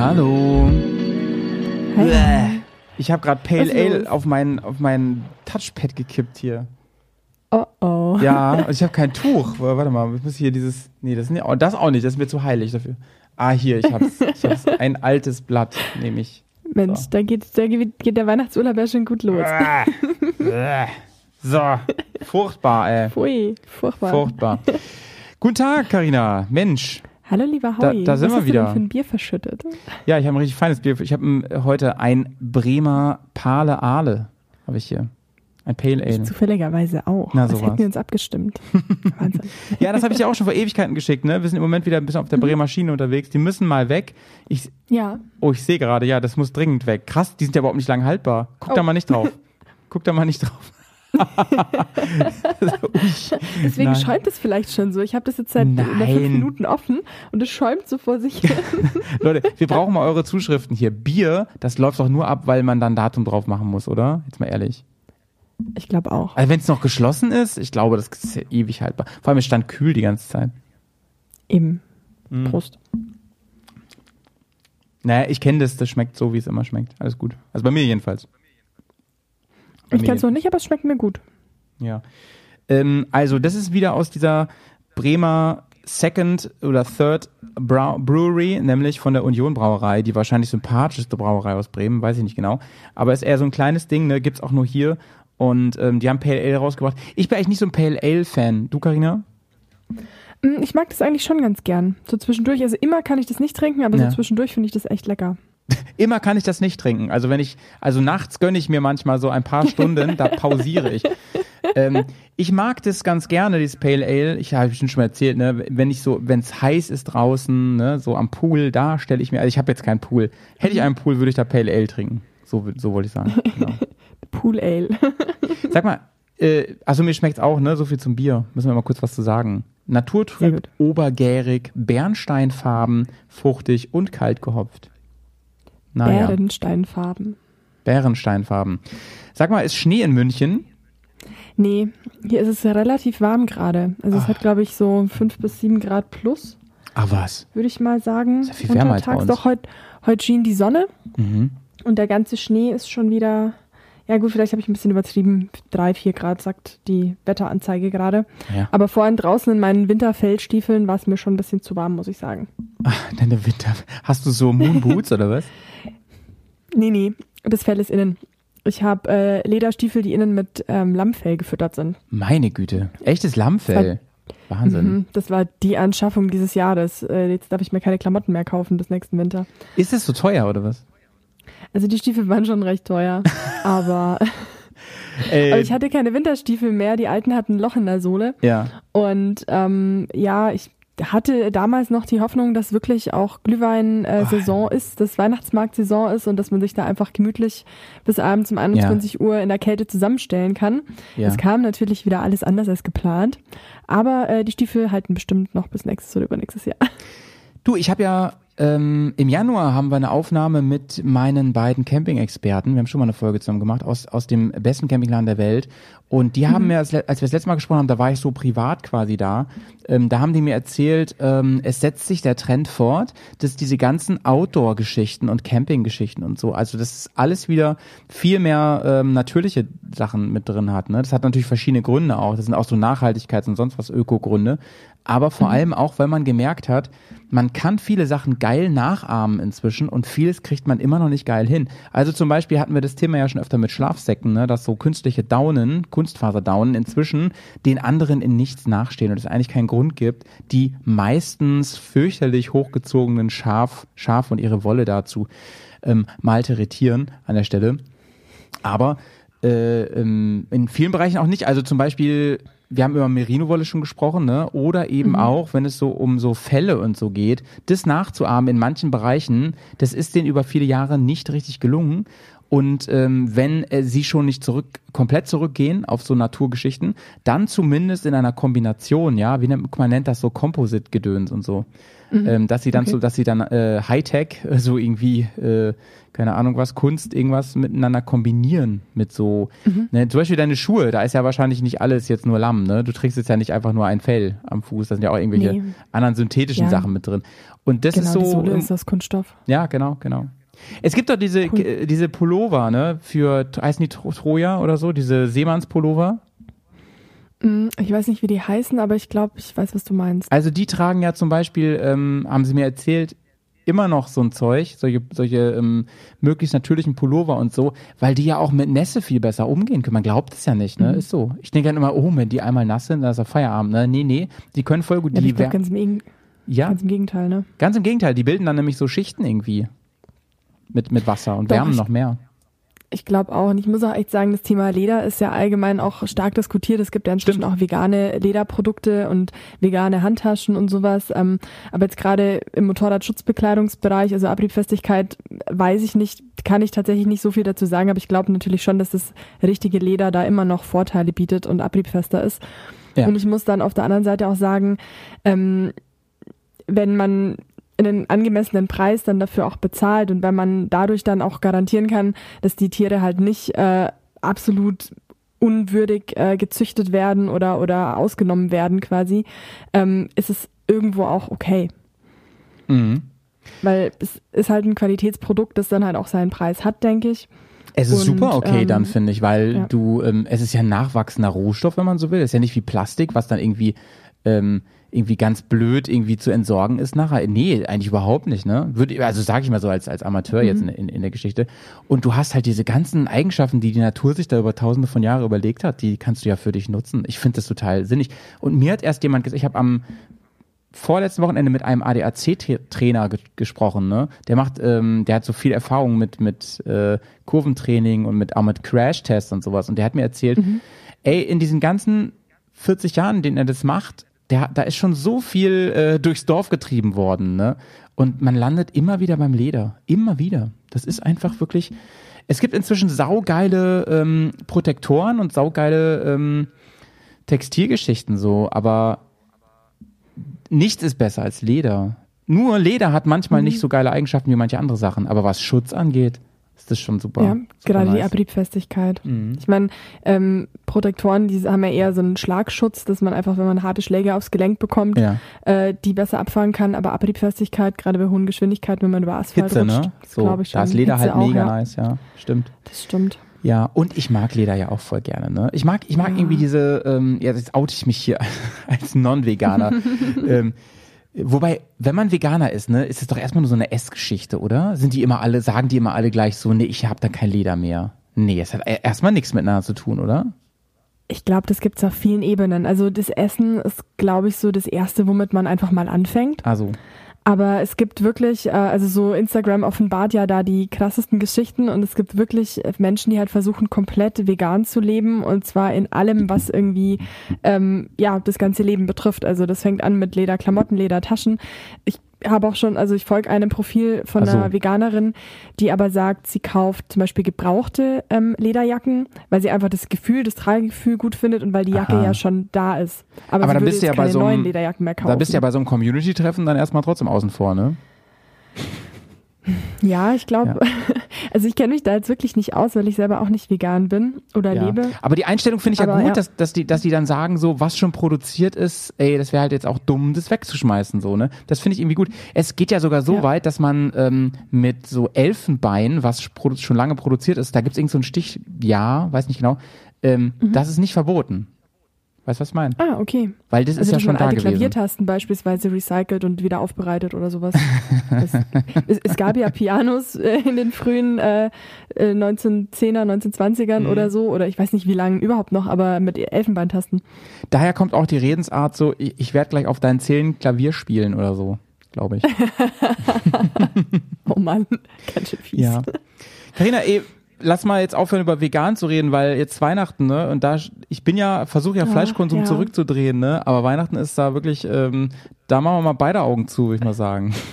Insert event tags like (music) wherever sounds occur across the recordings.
hallo. Hey. Ich habe gerade Pale Ale auf mein, auf mein Touchpad gekippt hier. Oh oh. Ja, und (laughs) ich habe kein Tuch. Warte mal, ich muss hier dieses. Nee, das, nee, oh, das auch nicht, das ist mir zu heilig dafür. Ah, hier, ich hab's. Ich hab's. (laughs) Ein altes Blatt, nehme ich. Mensch, So. da, geht, da geht der Weihnachtsurlaub ja schon gut los. So, furchtbar, ey. Pfui, furchtbar. Furchtbar. Guten Tag, Karina. Mensch. Hallo lieber Da- Howie. da sind Was wir hast wieder. Du für ein Bier verschüttet? Ja, ich habe ein richtig feines Bier. Ich habe heute ein Bremer Pale Ale. Habe ich hier. Ein Pale Ale. Zufälligerweise auch. Na, Was sowas. hätten wir uns abgestimmt? (laughs) Wahnsinn. Ja, das habe ich dir auch schon vor Ewigkeiten geschickt, ne? Wir sind im Moment wieder ein bisschen auf der Bremer Schiene unterwegs. Die müssen mal weg. Ich, Ja, oh, ich sehe gerade, ja, das muss dringend weg. Krass, die sind ja überhaupt nicht lang haltbar. Guck da Oh. mal nicht drauf. (laughs) Guck da mal nicht drauf. (laughs) Deswegen Nein. schäumt es vielleicht schon so. Ich habe das jetzt seit fünf Minuten offen und es schäumt so vor sich hin. (laughs) Leute, wir brauchen mal eure Zuschriften hier. Bier, das läuft doch nur ab, weil man dann Datum drauf machen muss, oder? Jetzt mal ehrlich. Ich glaube auch. Also wenn es noch geschlossen ist, ich glaube, das ist ja ewig haltbar. Vor allem, es stand kühl die ganze Zeit. Eben. Mhm. Prost. Naja, ich kenne das, das schmeckt so, wie es immer schmeckt. Alles gut. Also bei mir jedenfalls. Ich mir kann es noch nicht, aber es schmeckt mir gut. Ja. Ähm, also, das ist wieder aus dieser Bremer Second oder Third Brau Brewery, nämlich von der Union Brauerei, die wahrscheinlich sympathischste Brauerei aus Bremen, weiß ich nicht genau. Aber ist eher so ein kleines Ding, ne? Gibt's auch nur hier. Und ähm, die haben Pale Ale rausgebracht. Ich bin eigentlich nicht so ein Pale Ale-Fan. Du, Karina? Mm, Ich mag das eigentlich schon ganz gern. So zwischendurch, also immer kann ich das nicht trinken, aber Ja. so zwischendurch finde ich das echt lecker. (laughs) Immer kann ich das nicht trinken. Also wenn ich, also nachts gönne ich mir manchmal so ein paar Stunden, da (laughs) pausiere ich. Ähm, ich mag das ganz gerne, dieses Pale Ale. Ich habe schon schon mal erzählt, ne, wenn ich so, wenn es heiß ist draußen, ne, so am Pool, da stelle ich mir, also ich habe jetzt keinen Pool. Hätte ich einen Pool, würde ich da Pale Ale trinken. So, so wollte ich sagen. Genau. (laughs) Pool Ale. Sag mal, äh, also mir schmeckt's auch, ne? So viel zum Bier. Müssen wir mal kurz was zu sagen. Naturtrüb, obergärig, bernsteinfarben, fruchtig und kalt gehopft. Naja. Bärensteinfarben. Bärensteinfarben. Sag mal, ist Schnee in München? Nee, hier ist es ja relativ warm gerade. Also Ah. es hat, glaube ich, so fünf bis sieben Grad plus, Ah, was? würde ich mal sagen. Ist ja viel wärmer als bei uns. Doch, heute heut schien die Sonne Mhm. und der ganze Schnee ist schon wieder, ja gut, vielleicht habe ich ein bisschen übertrieben. Drei, vier Grad sagt die Wetteranzeige gerade. Ja. Aber vorhin draußen in meinen Winterfeldstiefeln war es mir schon ein bisschen zu warm, muss ich sagen. Ah, (laughs) deine Winter. Hast du so Moonboots (laughs) oder was? Nee, nee, das Fell ist innen. Ich habe äh, Lederstiefel, die innen mit ähm, Lammfell gefüttert sind. Meine Güte. Echtes Lammfell. Wahnsinn. Mhm, das war die Anschaffung dieses Jahres. Äh, jetzt darf ich mir keine Klamotten mehr kaufen bis nächsten Winter. Ist das so teuer oder was? Also die Stiefel waren schon recht teuer, (laughs) aber, Äh, (laughs) aber ich hatte keine Winterstiefel mehr. Die alten hatten ein Loch in der Sohle. ja. Und ähm, ja, ich hatte damals noch die Hoffnung, dass wirklich auch Glühwein-Saison ist, dass Weihnachtsmarkt-Saison ist und dass man sich da einfach gemütlich bis abends um 21 Uhr in der Kälte zusammenstellen kann. Ja. Es kam natürlich wieder alles anders als geplant, aber äh, die Stiefel halten bestimmt noch bis nächstes oder übernächstes Jahr. Du, ich habe ja ähm, im Januar haben wir eine Aufnahme mit meinen beiden Camping-Experten. Wir haben schon mal eine Folge zusammen gemacht aus, aus dem besten Campingland der Welt. Und die haben mir, als, wir das letzte Mal gesprochen haben, da war ich so privat quasi da. Ähm, da haben die mir erzählt, ähm, es setzt sich der Trend fort, dass diese ganzen Outdoor-Geschichten und Camping-Geschichten und so, also das ist alles wieder viel mehr ähm, natürliche Sachen mit drin hat. Ne? Das hat natürlich verschiedene Gründe auch. Das sind auch so Nachhaltigkeits- und sonst was Ökogründe. Aber vor allem auch, weil man gemerkt hat, man kann viele Sachen geil nachahmen inzwischen und vieles kriegt man immer noch nicht geil hin. Also zum Beispiel hatten wir das Thema ja schon öfter mit Schlafsäcken, ne, dass so künstliche Daunen, Kunstfaserdaunen inzwischen den anderen in nichts nachstehen und es eigentlich keinen Grund gibt, die meistens fürchterlich hochgezogenen Schaf, Schaf und ihre Wolle dazu ähm, malteretieren an der Stelle. Aber äh, ähm, in vielen Bereichen auch nicht. Also zum Beispiel, wir haben über Merino-Wolle schon gesprochen, ne? Oder eben auch, wenn es so um so Fälle und so geht, das nachzuahmen in manchen Bereichen, das ist denen über viele Jahre nicht richtig gelungen. Und ähm, wenn äh, sie schon nicht zurück, komplett zurückgehen auf so Naturgeschichten, dann zumindest in einer Kombination, ja, wie nennt, man nennt das so Composite-Gedöns und so. Mhm. Ähm, dass sie dann okay. so, dass sie dann äh, Hightech, so irgendwie, äh, keine Ahnung was, Kunst, irgendwas miteinander kombinieren mit so, mhm. ne, zum Beispiel deine Schuhe, da ist ja wahrscheinlich nicht alles jetzt nur Lamm, ne? Du trägst jetzt ja nicht einfach nur ein Fell am Fuß, da sind ja auch irgendwelche nee. anderen synthetischen ja. Sachen mit drin. Und das genau, ist so. Die Sohle ist das Kunststoff. Ja, genau, genau. Es gibt doch diese, cool. diese Pullover, ne, für, heißen die Troja oder so, diese Seemannspullover. Mm, ich weiß nicht, wie die heißen, aber ich glaube, ich weiß, was du meinst. Also die tragen ja zum Beispiel, ähm, haben sie mir erzählt, immer noch so ein Zeug, solche, solche ähm, möglichst natürlichen Pullover und so, weil die ja auch mit Nässe viel besser umgehen können. Man glaubt es ja nicht, ne? Mhm. Ist so. Ich denke dann immer, oh, wenn die einmal nass sind, dann ist ja Feierabend, ne? Nee, nee, die können voll gut. Ja, die ganz, im, ja, ganz im Gegenteil, ne? Ganz im Gegenteil, die bilden dann nämlich so Schichten irgendwie mit, mit Wasser und Doch, wärmen noch mehr. Ich glaube auch. Und ich muss auch echt sagen, das Thema Leder ist ja allgemein auch stark diskutiert. Es gibt ja inzwischen Stimmt. auch vegane Lederprodukte und vegane Handtaschen und sowas. Ähm, aber jetzt gerade im Motorradschutzbekleidungsbereich, also Abriebfestigkeit, weiß ich nicht, kann ich tatsächlich nicht so viel dazu sagen. Aber ich glaube natürlich schon, dass das richtige Leder da immer noch Vorteile bietet und abriebfester ist. Ja. Und ich muss dann auf der anderen Seite auch sagen, ähm, wenn man einen angemessenen Preis dann dafür auch bezahlt und wenn man dadurch dann auch garantieren kann, dass die Tiere halt nicht äh, absolut unwürdig äh, gezüchtet werden oder oder ausgenommen werden quasi, ähm, ist es irgendwo auch okay. Mhm. Weil es ist halt ein Qualitätsprodukt, das dann halt auch seinen Preis hat, denke ich. Es ist und, super okay ähm, dann, finde ich, weil ja. du, ähm, es ist ja ein nachwachsender Rohstoff, wenn man so will. Es ist ja nicht wie Plastik, was dann irgendwie ähm, irgendwie ganz blöd irgendwie zu entsorgen ist nachher. Nee, eigentlich überhaupt nicht, ne? Würde, also sage ich mal so als, als Amateur mhm. jetzt in, in, in, der Geschichte. Und du hast halt diese ganzen Eigenschaften, die die Natur sich da über tausende von Jahren überlegt hat, die kannst du ja für dich nutzen. Ich finde das total sinnig. Und mir hat erst jemand gesagt, ich habe am vorletzten Wochenende mit einem ADAC-Trainer ge gesprochen, ne? Der macht, ähm, der hat so viel Erfahrung mit, mit äh, Kurventraining und mit auch mit Crash-Tests und sowas. Und der hat mir erzählt, mhm. ey, in diesen ganzen 40 Jahren, denen er das macht, der, da ist schon so viel äh, durchs Dorf getrieben worden, ne? Und man landet immer wieder beim Leder. Immer wieder. Das ist einfach wirklich. Es gibt inzwischen saugeile ähm, Protektoren und saugeile ähm, Textilgeschichten so, aber nichts ist besser als Leder. Nur Leder hat manchmal mhm. nicht so geile Eigenschaften wie manche andere Sachen, aber was Schutz angeht, ist das schon super. Ja, super gerade nice. die Abriebfestigkeit. Mhm. Ich meine, ähm, Protektoren, die haben ja eher so einen Schlagschutz, dass man einfach, wenn man harte Schläge aufs Gelenk bekommt, ja. äh, die besser abfangen kann. Aber Abriebfestigkeit, gerade bei hohen Geschwindigkeiten, wenn man über Asphalt Hitze, rutscht, ne? so, ich schon. Da ist Leder Hitze halt mega auch, ja. nice, ja, stimmt. Das stimmt. Ja, und ich mag Leder ja auch voll gerne. Ne? Ich mag, ich mag ja. irgendwie diese, ähm, ja, jetzt oute ich mich hier (laughs) als Non-Veganer. (laughs) ähm, Wobei, wenn man Veganer ist, ne, ist es doch erstmal nur so eine Essgeschichte, oder? Sind die immer alle, sagen die immer alle gleich so, nee, ich habe da kein Leder mehr. Nee, es hat e-, erstmal nichts miteinander zu tun, oder? Ich glaube, das gibt's auf vielen Ebenen. Also das Essen ist, glaube ich, so das Erste, womit man einfach mal anfängt. Also. Aber es gibt wirklich, äh, also so Instagram offenbart ja da die krassesten Geschichten und es gibt wirklich Menschen, die halt versuchen, komplett vegan zu leben und zwar in allem, was irgendwie ähm, ja das ganze Leben betrifft. Also das fängt an mit Lederklamotten, Ledertaschen. Ich habe auch schon, also ich folge einem Profil von so. einer Veganerin, die aber sagt, sie kauft zum Beispiel gebrauchte ähm, Lederjacken, weil sie einfach das Gefühl, das Tragegefühl gut findet und weil die Jacke Aha. ja schon da ist. Aber, aber sie dann bist ja bei so einem, Lederjacken mehr kaufen. Da bist du ja bei so einem Community-Treffen dann erstmal trotzdem außen vor, ne? Ja, ich glaube, ja. (laughs) also ich kenne mich da jetzt wirklich nicht aus, weil ich selber auch nicht vegan bin oder ja. lebe. Aber die Einstellung finde ich Aber, ja gut, ja. Dass, dass, die, dass die dann sagen, so, was schon produziert ist, ey, das wäre halt jetzt auch dumm, das wegzuschmeißen, so, ne? Das finde ich irgendwie gut. Es geht ja sogar so weit, dass man ähm, mit so Elfenbein, was schon lange produziert ist, da gibt es irgend so ein Stich, ja, weiß nicht genau, ähm, mhm. das ist nicht verboten. Weißt du, was ich meine? Ah, okay. Weil das also ist ja schon da alte gewesen. Klaviertasten beispielsweise recycelt und wieder aufbereitet oder sowas. (laughs) das, es, es, gab ja Pianos äh, in den frühen äh, 1910er, äh, 1920ern mhm. oder so, oder ich weiß nicht wie lange überhaupt noch, aber mit Elfenbeintasten. Daher kommt auch die Redensart so, ich, ich werde gleich auf deinen Zählen Klavier spielen oder so, glaube ich. (laughs) oh Mann, ganz schön fies. Ja. Carina, eh, lass mal jetzt aufhören über vegan zu reden, weil jetzt Weihnachten, ne? Und da ich bin ja versuche ja Fleischkonsum ja. zurückzudrehen, ne? Aber Weihnachten ist da wirklich, ähm, da machen wir mal beide Augen zu, würde ich mal sagen. (laughs)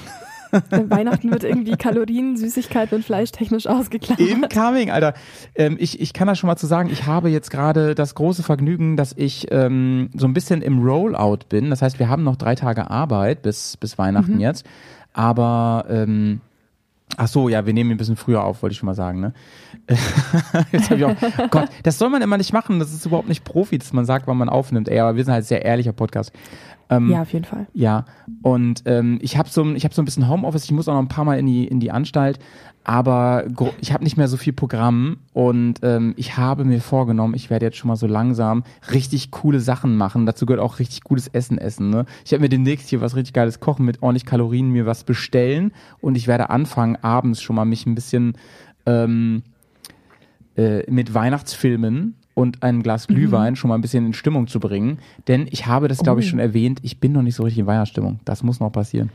Weihnachten wird irgendwie Kalorien, Süßigkeiten und Fleisch technisch ausgeklammert. Incoming, Alter. Ähm, ich, ich kann da schon mal zu sagen, ich habe jetzt gerade das große Vergnügen, dass ich ähm, so ein bisschen im Rollout bin. Das heißt, wir haben noch drei Tage Arbeit bis, bis Weihnachten mhm. jetzt. Aber ähm, Ach so, ja, wir nehmen ein bisschen früher auf, wollte ich schon mal sagen, ne? (laughs) Jetzt hab ich auch, (laughs) Gott, das soll man immer nicht machen, das ist überhaupt nicht Profi, dass man sagt, wann man aufnimmt. Ey, aber wir sind halt sehr ehrlicher Podcast. Ähm, ja, auf jeden Fall. Ja, und ähm, ich habe so, ich hab so ein bisschen Homeoffice, ich muss auch noch ein paar Mal in die, in die Anstalt, aber ich habe nicht mehr so viel Programm und ähm, ich habe mir vorgenommen, ich werde jetzt schon mal so langsam richtig coole Sachen machen. Dazu gehört auch richtig gutes Essen essen. Ne? Ich werde mir demnächst hier was richtig geiles kochen mit ordentlich Kalorien, mir was bestellen und ich werde anfangen, abends schon mal mich ein bisschen ähm, äh, mit Weihnachtsfilmen und ein Glas Glühwein mhm. schon mal ein bisschen in Stimmung zu bringen. Denn ich habe das, glaube ich, oh. schon erwähnt, ich bin noch nicht so richtig in Weihnachtsstimmung. Das muss noch passieren.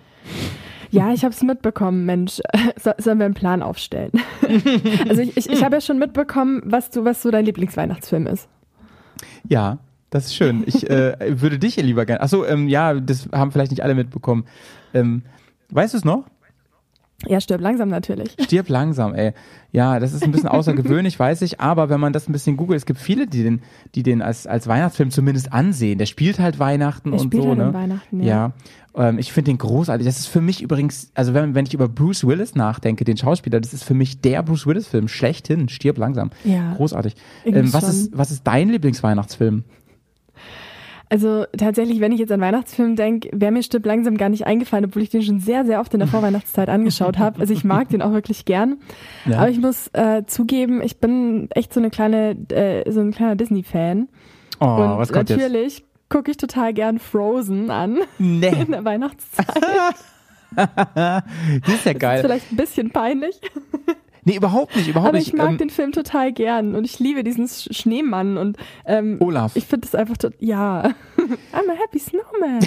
Ja, ich habe es mitbekommen, Mensch. (laughs) So, sollen wir einen Plan aufstellen? (laughs) also ich, ich, ich habe ja schon mitbekommen, was du, was so dein Lieblingsweihnachtsfilm ist. Ja, das ist schön. Ich äh, würde dich lieber gerne. Achso, ähm, ja, das haben vielleicht nicht alle mitbekommen. Ähm, weißt du es noch? Ja, stirb langsam natürlich. Stirb langsam, ey. Ja, das ist ein bisschen (laughs) außergewöhnlich, weiß ich, aber wenn man das ein bisschen googelt, es gibt viele, die den, die den als, als Weihnachtsfilm zumindest ansehen. Der spielt halt Weihnachten Der und spielt so, halt ne? Weihnachten, ja. ja. Ähm, ich finde den großartig. Das ist für mich übrigens, also wenn, wenn ich über Bruce Willis nachdenke, den Schauspieler, das ist für mich der Bruce Willis-Film schlechthin. Stirb langsam. Ja. Großartig. Ähm, was, ist, was ist dein Lieblingsweihnachtsfilm? Also tatsächlich, wenn ich jetzt an Weihnachtsfilm denke, wäre mir Stipp langsam gar nicht eingefallen, obwohl ich den schon sehr, sehr oft in der Vorweihnachtszeit angeschaut habe. Also ich mag den auch wirklich gern. Ja. Aber ich muss äh, zugeben, ich bin echt so eine kleine, äh, so ein kleiner Disney-Fan. Oh, Und was kommt natürlich gucke ich total gern Frozen an. Nee. (laughs) In der Weihnachtszeit. (laughs) das ist ja geil. Das ist vielleicht ein bisschen peinlich. Nee, überhaupt nicht, überhaupt Aber nicht. ich mag ähm, den Film total gern und ich liebe diesen Schneemann und ähm, Olaf. Ich finde es einfach ja. (laughs) I'm a happy snowman.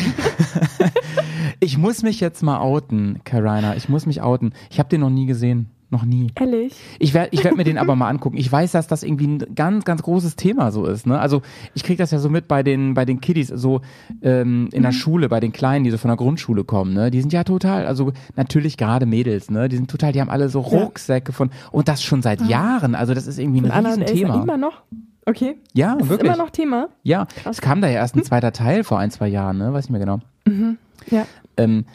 (laughs) ich muss mich jetzt mal outen, Karina. Ich muss mich outen. Ich habe den noch nie gesehen. Noch nie. Ehrlich? Ich werde ich werd mir den (laughs) aber mal angucken. Ich weiß, dass das irgendwie ein ganz, ganz großes Thema so ist. Ne? Also ich kriege das ja so mit bei den, bei den Kiddies, so ähm, in der mhm. Schule, bei den Kleinen, die so von der Grundschule kommen. Ne? Die sind ja total, also natürlich gerade Mädels, ne? die sind total, die haben alle so Rucksäcke von, und das schon seit ah. Jahren. Also das ist irgendwie ein und Riesenthema. Immer noch? Okay. Ja, das wirklich. Ist immer noch Thema? Ja, Krass. es kam da ja erst ein zweiter Teil vor ein, zwei Jahren, ne? weiß ich mehr genau. Mhm. Ja. Ähm,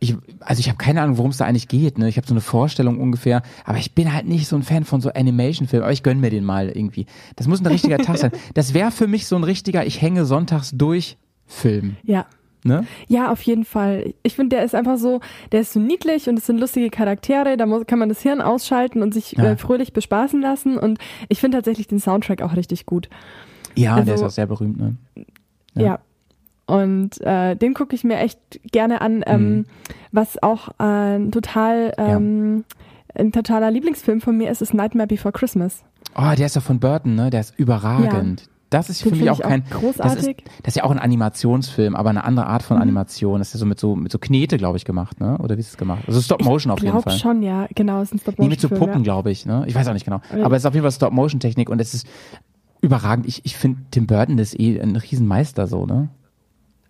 ich, also ich habe keine Ahnung, worum es da eigentlich geht. Ne? Ich habe so eine Vorstellung ungefähr, aber ich bin halt nicht so ein Fan von so Animation-Filmen. Aber ich gönn mir den mal irgendwie. Das muss ein richtiger Tag sein. (laughs) Das wäre für mich so ein richtiger, ich hänge sonntags durch Film. Ja. Ne? Ja, auf jeden Fall. Ich finde, der ist einfach so, der ist so niedlich und es sind lustige Charaktere, da muss, kann man das Hirn ausschalten und sich ja. äh, fröhlich bespaßen lassen. Und ich finde tatsächlich den Soundtrack auch richtig gut. Ja, also, der ist auch sehr berühmt, ne? Ja, ja und äh, den gucke ich mir echt gerne an, ähm, mhm. was auch ein total ähm, ja. ein totaler Lieblingsfilm von mir ist, ist Nightmare Before Christmas. Oh, der ist ja von Burton, ne? Der ist überragend. Ja. Das ist für mich auch kein großartig. Das ist, das ist ja auch ein Animationsfilm, aber eine andere Art von mhm. Animation. Das ist ja so mit so mit so Knete, glaube ich, gemacht, ne? Oder wie ist es gemacht? Also Stop Motion auf jeden Fall. Ich glaube schon, ja, genau, es ist ein Stop Motion. Nee, mit so Puppen, ja. glaube ich, ne? Ich weiß auch nicht genau. Aber es ist auf jeden Fall Stop Motion Technik und es ist überragend. Ich, ich finde Tim Burton ist eh ein Riesenmeister so, ne?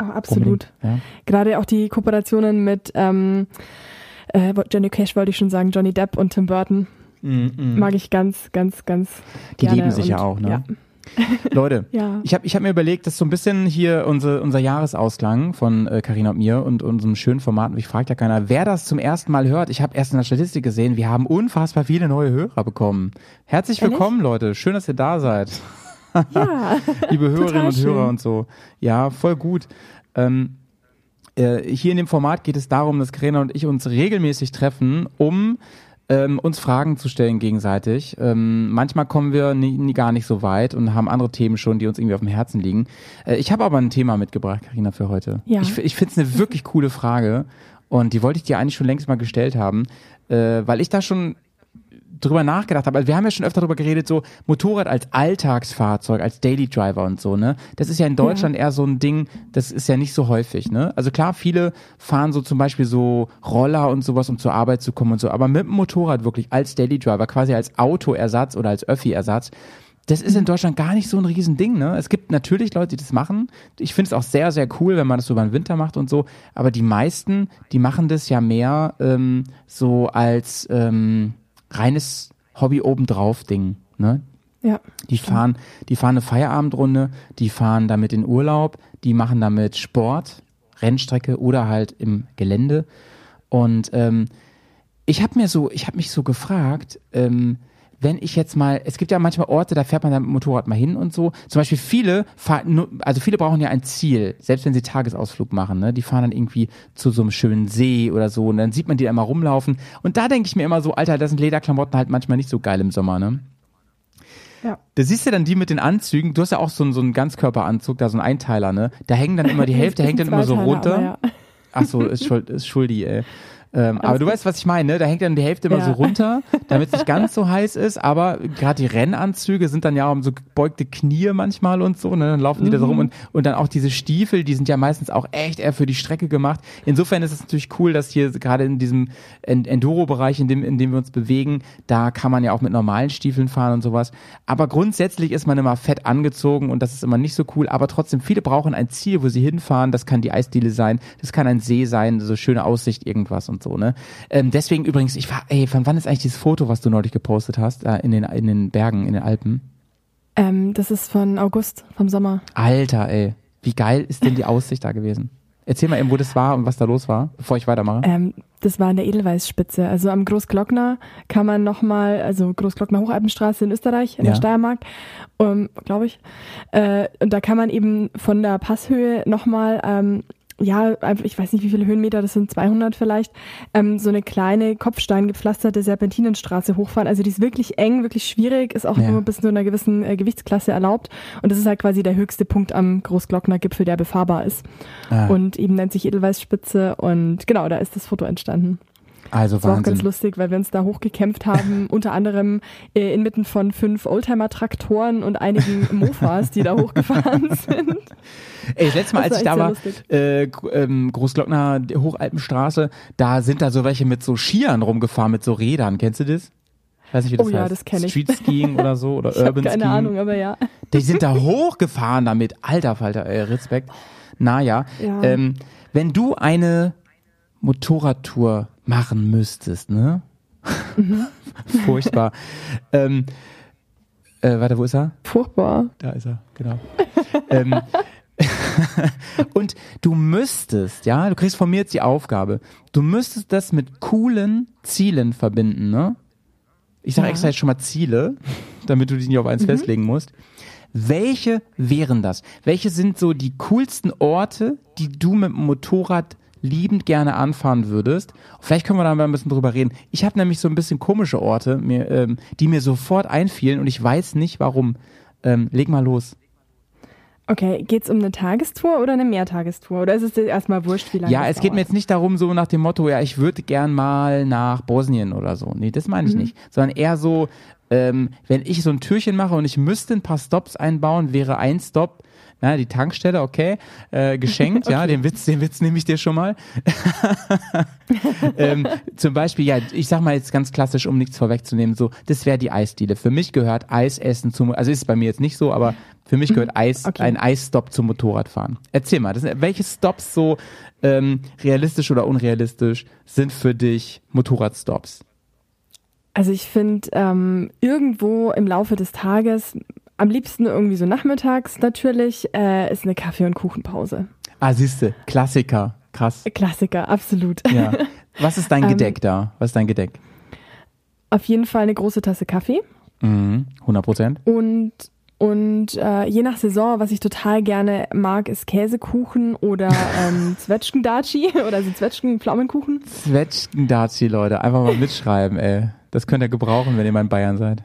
Oh, absolut. Ja. Gerade auch die Kooperationen mit ähm, äh, Johnny Cash wollte ich schon sagen, Johnny Depp und Tim Burton. Mm, mm. Mag ich ganz, ganz, ganz. Die gerne lieben sich und, ja auch, ne? Ja. (laughs) Leute, (laughs) ja. ich habe ich hab mir überlegt, das ist so ein bisschen hier unser, unser Jahresausklang von Karina äh, und mir und unserem schönen Format. Und ich fragt ja keiner, wer das zum ersten Mal hört. Ich habe erst in der Statistik gesehen, wir haben unfassbar viele neue Hörer bekommen. Herzlich willkommen, Ehrlich? Leute. Schön, dass ihr da seid. Ja, (laughs) liebe Hörerinnen und Hörer und so. Ja, voll gut. Ähm, äh, hier in dem Format geht es darum, dass Karina und ich uns regelmäßig treffen, um ähm, uns Fragen zu stellen gegenseitig. Ähm, manchmal kommen wir nie, nie, gar nicht so weit und haben andere Themen schon, die uns irgendwie auf dem Herzen liegen. Äh, ich habe aber ein Thema mitgebracht, Karina, für heute. Ja. Ich, ich finde es eine wirklich coole Frage und die wollte ich dir eigentlich schon längst mal gestellt haben, äh, weil ich da schon drüber nachgedacht habe, also wir haben ja schon öfter darüber geredet, so Motorrad als Alltagsfahrzeug, als Daily Driver und so, ne? Das ist ja in Deutschland ja. eher so ein Ding, das ist ja nicht so häufig, ne? Also klar, viele fahren so zum Beispiel so Roller und sowas, um zur Arbeit zu kommen und so, aber mit dem Motorrad wirklich als Daily Driver, quasi als Autoersatz oder als Öffi-Ersatz, das ist in Deutschland gar nicht so ein Riesending. Ne? Es gibt natürlich Leute, die das machen. Ich finde es auch sehr, sehr cool, wenn man das so über den Winter macht und so. Aber die meisten, die machen das ja mehr ähm, so als ähm, reines Hobby obendrauf Ding. Ne? Ja. Die fahren, die fahren eine Feierabendrunde, die fahren damit in Urlaub, die machen damit Sport, Rennstrecke oder halt im Gelände. Und ähm, ich habe mir so, ich habe mich so gefragt, ähm, wenn ich jetzt mal, es gibt ja manchmal Orte, da fährt man dann mit dem Motorrad mal hin und so. Zum Beispiel viele fahren, also viele brauchen ja ein Ziel, selbst wenn sie Tagesausflug machen, ne? Die fahren dann irgendwie zu so einem schönen See oder so und dann sieht man die immer rumlaufen. Und da denke ich mir immer so, Alter, das sind Lederklamotten halt manchmal nicht so geil im Sommer, ne? Ja. Da siehst du dann die mit den Anzügen, du hast ja auch so einen, so einen Ganzkörperanzug, da so ein Einteiler, ne? Da hängen dann immer, die (laughs) Hälfte hängt dann immer so runter. Ja. Ach so, ist, schuld, ist schuldig, ey. Ähm, aber du weißt, was ich meine, ne? Da hängt dann die Hälfte immer ja. so runter, (laughs) damit es nicht ganz so heiß ist, aber gerade die Rennanzüge sind dann ja um so gebeugte Knie manchmal und so, ne? Dann laufen die mhm. da so rum mhm. und, und dann auch diese Stiefel, die sind ja meistens auch echt eher für die Strecke gemacht. Insofern ist es natürlich cool, dass hier gerade in diesem Enduro-Bereich, in dem, in dem wir uns bewegen, da kann man ja auch mit normalen Stiefeln fahren und sowas. Aber grundsätzlich ist man immer fett angezogen und das ist immer nicht so cool, aber trotzdem, viele brauchen ein Ziel, wo sie hinfahren. Das kann die Eisdiele sein, das kann ein See sein, so schöne Aussicht, irgendwas und und so, ne? Ähm, deswegen übrigens, ich war, ey, von wann ist eigentlich dieses Foto, was du neulich gepostet hast, äh, in den, in den Bergen, in den Alpen? Ähm, das ist von August, vom Sommer. Alter, ey. Wie geil ist denn die Aussicht da gewesen? Erzähl mal eben, wo das war und was da los war, bevor ich weitermache. Ähm, das war an der Edelweißspitze. Also am Großglockner kann man nochmal, also Großglockner Hochalpenstraße in Österreich, in ja. der Steiermark, um, glaube ich. Äh, und da kann man eben von der Passhöhe nochmal ähm, ja, ich weiß nicht, wie viele Höhenmeter, das sind 200 vielleicht, ähm, so eine kleine kopfsteingepflasterte Serpentinenstraße hochfahren. Also die ist wirklich eng, wirklich schwierig, ist auch ja. nur bis zu einer gewissen äh, Gewichtsklasse erlaubt. Und das ist halt quasi der höchste Punkt am Großglockner Gipfel, der befahrbar ist. Ah. Und eben nennt sich Edelweißspitze und genau, da ist das Foto entstanden. Also das war auch ganz lustig, weil wir uns da hochgekämpft haben, (laughs) unter anderem äh, inmitten von fünf Oldtimer-Traktoren und einigen Mofas, die da hochgefahren (laughs) sind. Ey, das letzte Mal, als ich da war, äh, ähm, Großglockner Hochalpenstraße, da sind da so welche mit so Skiern rumgefahren, mit so Rädern. Kennst du das? Weiß nicht, wie das oh heißt. ja, das kenne ich. Street Skiing oder so oder (laughs) ich Urban keine Skiing. Keine Ahnung, aber ja. Die sind da hochgefahren damit. Alter Falter, ey, Respekt. Naja, ja. ähm, wenn du eine Motorradtour machen müsstest, ne? Mhm. (laughs) Furchtbar. ähm, äh, warte, wo ist er? Furchtbar. Da ist er, genau. ähm, (laughs) und du müsstest, ja, du kriegst von mir jetzt die Aufgabe, du müsstest das mit coolen Zielen verbinden, ne? Ich sage ja. extra jetzt schon mal Ziele, damit du dich nicht auf eins mhm. festlegen musst. Welche wären das? Welche sind so die coolsten Orte, die du mit dem Motorrad liebend gerne anfahren würdest. Vielleicht können wir da mal ein bisschen drüber reden. Ich habe nämlich so ein bisschen komische Orte, mir, ähm, die mir sofort einfielen und ich weiß nicht warum. Ähm, leg mal los. Okay, geht's um eine Tagestour oder eine Mehrtagestour? Oder ist es dir erstmal wurscht, wie lange Ja, es geht dauert? mir jetzt nicht darum, so nach dem Motto, ja, ich würde gern mal nach Bosnien oder so. Nee, das meine ich mhm. nicht. Sondern eher so, ähm, wenn ich so ein Türchen mache und ich müsste ein paar Stops einbauen, wäre ein Stop na, die Tankstelle, okay, äh, geschenkt, (laughs) okay. ja, den Witz, den Witz nehme ich dir schon mal. (laughs) ähm, zum Beispiel, ja, ich sag mal jetzt ganz klassisch, um nichts vorwegzunehmen, so, das wäre die Eisdiele. Für mich gehört Eisessen zum, also ist es bei mir jetzt nicht so, aber für mich gehört mhm. Eis, okay. ein Eisstop zum Motorradfahren. Erzähl mal, das, welche Stops so ähm, realistisch oder unrealistisch sind für dich Motorradstops? Also ich finde, ähm, irgendwo im Laufe des Tages am liebsten irgendwie so nachmittags natürlich, äh, ist eine Kaffee- und Kuchenpause. Ah, siehste, Klassiker, krass. Klassiker, absolut. Ja. Was ist dein (laughs) ähm, Gedeck da? Was ist dein Gedeck? Auf jeden Fall eine große Tasse Kaffee. Mhm, 100 Prozent. Und und äh, je nach Saison, was ich total gerne mag, ist Käsekuchen oder ähm, (laughs) Zwetschgendaci oder so Zwetschgen-Pflaumenkuchen. Zwetschgendaci, Leute, einfach mal mitschreiben, ey. Das könnt ihr gebrauchen, wenn ihr mal in Bayern seid.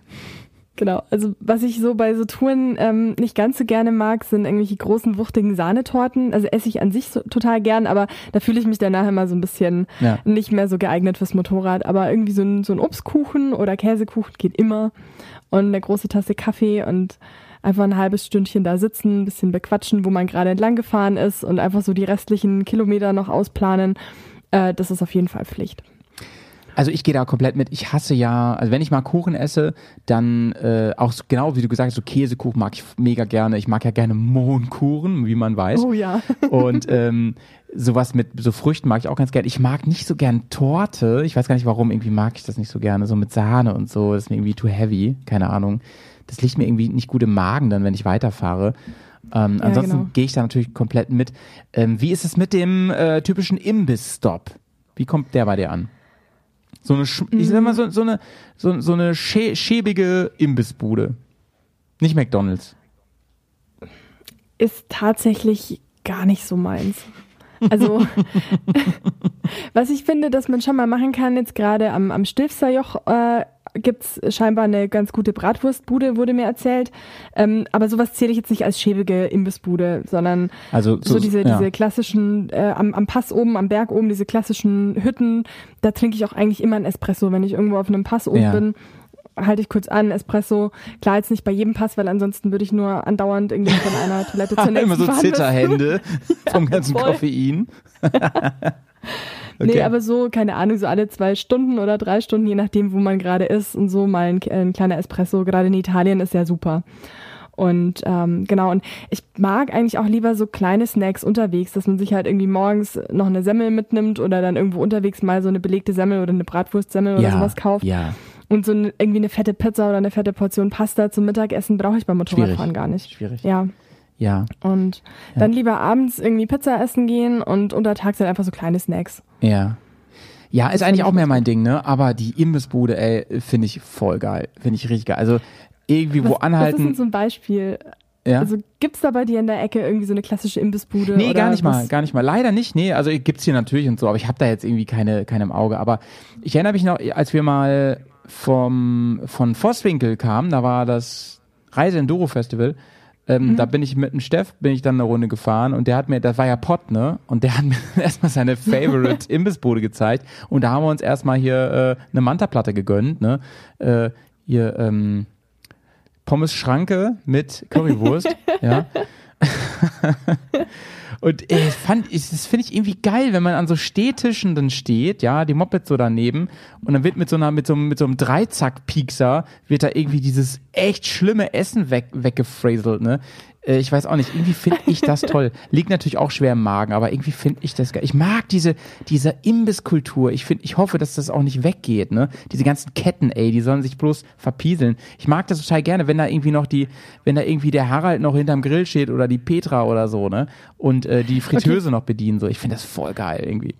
Genau, also was ich so bei so Touren ähm, nicht ganz so gerne mag, sind irgendwelche großen, wuchtigen Sahnetorten. Also esse ich an sich so, total gern, aber da fühle ich mich danach immer so ein bisschen ja. nicht mehr so geeignet fürs Motorrad. Aber irgendwie so ein, so ein Obstkuchen oder Käsekuchen geht immer. Und eine große Tasse Kaffee und einfach ein halbes Stündchen da sitzen, ein bisschen bequatschen, wo man gerade entlang gefahren ist und einfach so die restlichen Kilometer noch ausplanen. Äh, das ist auf jeden Fall Pflicht. Also ich gehe da komplett mit. Ich hasse ja, also wenn ich mal Kuchen esse, dann äh, auch so, genau wie du gesagt hast, so Käsekuchen mag ich mega gerne. Ich mag ja gerne Mohnkuchen, wie man weiß. Oh ja. (laughs) Und ähm, sowas mit so Früchten mag ich auch ganz gerne. Ich mag nicht so gern Torte. Ich weiß gar nicht warum, irgendwie mag ich das nicht so gerne. So mit Sahne und so. Das ist mir irgendwie too heavy. Keine Ahnung. Das liegt mir irgendwie nicht gut im Magen dann, wenn ich weiterfahre. Ähm, ja, ansonsten genau. gehe ich da natürlich komplett mit. Ähm, wie ist es mit dem äh, typischen Imbiss-Stop? Wie kommt der bei dir an? So eine, mhm. ich sag mal, so, so eine, so, so eine schä schäbige Imbissbude. Nicht McDonalds. Ist tatsächlich gar nicht so meins. Also, (laughs) was ich finde, dass man schon mal machen kann, jetzt gerade am, am Stilfserjoch äh, gibt es scheinbar eine ganz gute Bratwurstbude, wurde mir erzählt. Ähm, aber sowas zähle ich jetzt nicht als schäbige Imbissbude, sondern also, so, so diese, ja. diese klassischen, äh, am, am Pass oben, am Berg oben, diese klassischen Hütten, da trinke ich auch eigentlich immer ein Espresso, wenn ich irgendwo auf einem Pass oben ja. bin halte ich kurz an, Espresso. Klar, jetzt nicht bei jedem Pass, weil ansonsten würde ich nur andauernd irgendwie von einer (laughs) Toilette zur nächsten Immer so Zitterhände (laughs) vom ganzen voll. Koffein. (laughs) Okay. Nee, aber so, keine Ahnung, so alle zwei Stunden oder drei Stunden, je nachdem, wo man gerade ist und so mal ein, ein kleiner Espresso, gerade in Italien ist ja super. Und ähm, genau, und ich mag eigentlich auch lieber so kleine Snacks unterwegs, dass man sich halt irgendwie morgens noch eine Semmel mitnimmt oder dann irgendwo unterwegs mal so eine belegte Semmel oder eine Bratwurstsemmel oder ja, sowas kauft. Ja. Und so eine, irgendwie eine fette Pizza oder eine fette Portion Pasta zum Mittagessen brauche ich beim Motorradfahren Schwierig. gar nicht. Schwierig. Ja. Ja. Und dann ja. lieber abends irgendwie Pizza essen gehen und untertags halt einfach so kleine Snacks. Ja. Ja, ist eigentlich auch mehr mein Ding, ne? Aber die Imbissbude, ey, finde ich voll geil. Finde ich richtig geil. Also irgendwie was, wo anhalten. Was ist denn so ein Beispiel? Ja? Also gibt's da bei dir in der Ecke irgendwie so eine klassische Imbissbude? Nee, gar nicht was? mal, gar nicht mal. Leider nicht, nee. Also gibt's hier natürlich und so, aber ich habe da jetzt irgendwie keine, keine im Auge. Aber ich erinnere mich noch, als wir mal vom, von Vosswinkel kamen, da war das Reise Enduro Festival, ähm, mhm. Da bin ich mit dem Steff, bin ich dann eine Runde gefahren und der hat mir, das war ja Pott, ne? Und der hat (laughs) mir erstmal seine Favorite (laughs) Imbissbude gezeigt und da haben wir uns erstmal hier äh, eine Manta-Platte gegönnt, ne? Äh, hier, ähm, Pommes Schranke mit Currywurst, (laughs) ja. Und ich fand, ich, das finde ich irgendwie geil, wenn man an so Stehtischen dann steht, ja, die Moped so daneben und dann wird mit so einer, mit so, mit so einem Dreizack-Piekser wird da irgendwie dieses echt schlimme Essen weg, weggefräselt, ne? Äh, ich weiß auch nicht, irgendwie finde ich das (laughs) toll. Liegt natürlich auch schwer im Magen, aber irgendwie finde ich das geil. Ich mag diese, diese Imbisskultur. Ich finde, ich hoffe, dass das auch nicht weggeht, ne? Diese ganzen Ketten, ey, die sollen sich bloß verpieseln. Ich mag das total gerne, wenn da irgendwie noch die, wenn da irgendwie der Harald noch hinterm Grill steht oder die Petra oder so, ne? Und äh, die Fritteuse okay. noch bedienen, so. Ich finde das voll geil, irgendwie.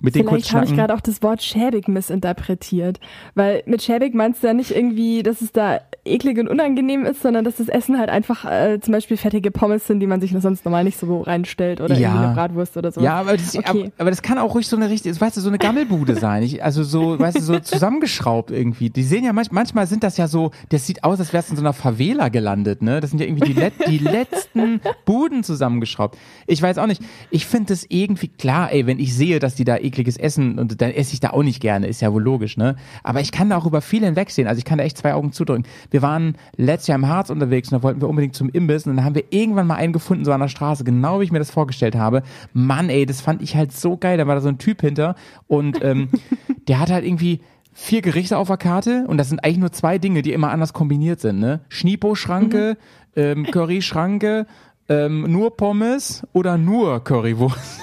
Mit den Vielleicht habe ich gerade auch das Wort schäbig missinterpretiert. Weil mit schäbig meinst du ja nicht irgendwie, dass es da eklig und unangenehm ist, sondern dass das Essen halt einfach äh, zum Beispiel fettige Pommes sind, die man sich sonst normal nicht so reinstellt oder ja. irgendwie eine Bratwurst oder so. Ja, aber das, okay. aber, aber, das kann auch ruhig so eine richtige, weißt du, so eine Gammelbude sein. Ich, also so, weißt du, so (laughs) zusammengeschraubt irgendwie. Die sehen ja manch, manchmal sind das ja so, das sieht aus, als wär's in so einer Favela gelandet, ne? Das sind ja irgendwie die, Let die letzten (laughs) Buden zusammengeschraubt. Ich weiß auch nicht. Ich finde das irgendwie klar, ey, wenn ich sehe, dass die da ekliges Essen und dann esse ich da auch nicht gerne, ist ja wohl logisch, ne? Aber ich kann da auch über viel hinwegsehen. Also ich kann da echt zwei Augen zudrücken. Wir waren letztes Jahr im Harz unterwegs und da wollten wir unbedingt zum Imbiss und dann haben wir irgendwann mal einen gefunden, so an der Straße, genau wie ich mir das vorgestellt habe. Mann, ey, das fand ich halt so geil. Da war da so ein Typ hinter und ähm, (laughs) der hat halt irgendwie vier Gerichte auf der Karte und das sind eigentlich nur zwei Dinge, die immer anders kombiniert sind, ne? Schnipo-Schranke, mhm. ähm, Curry-Schranke, ähm, nur Pommes oder nur Currywurst.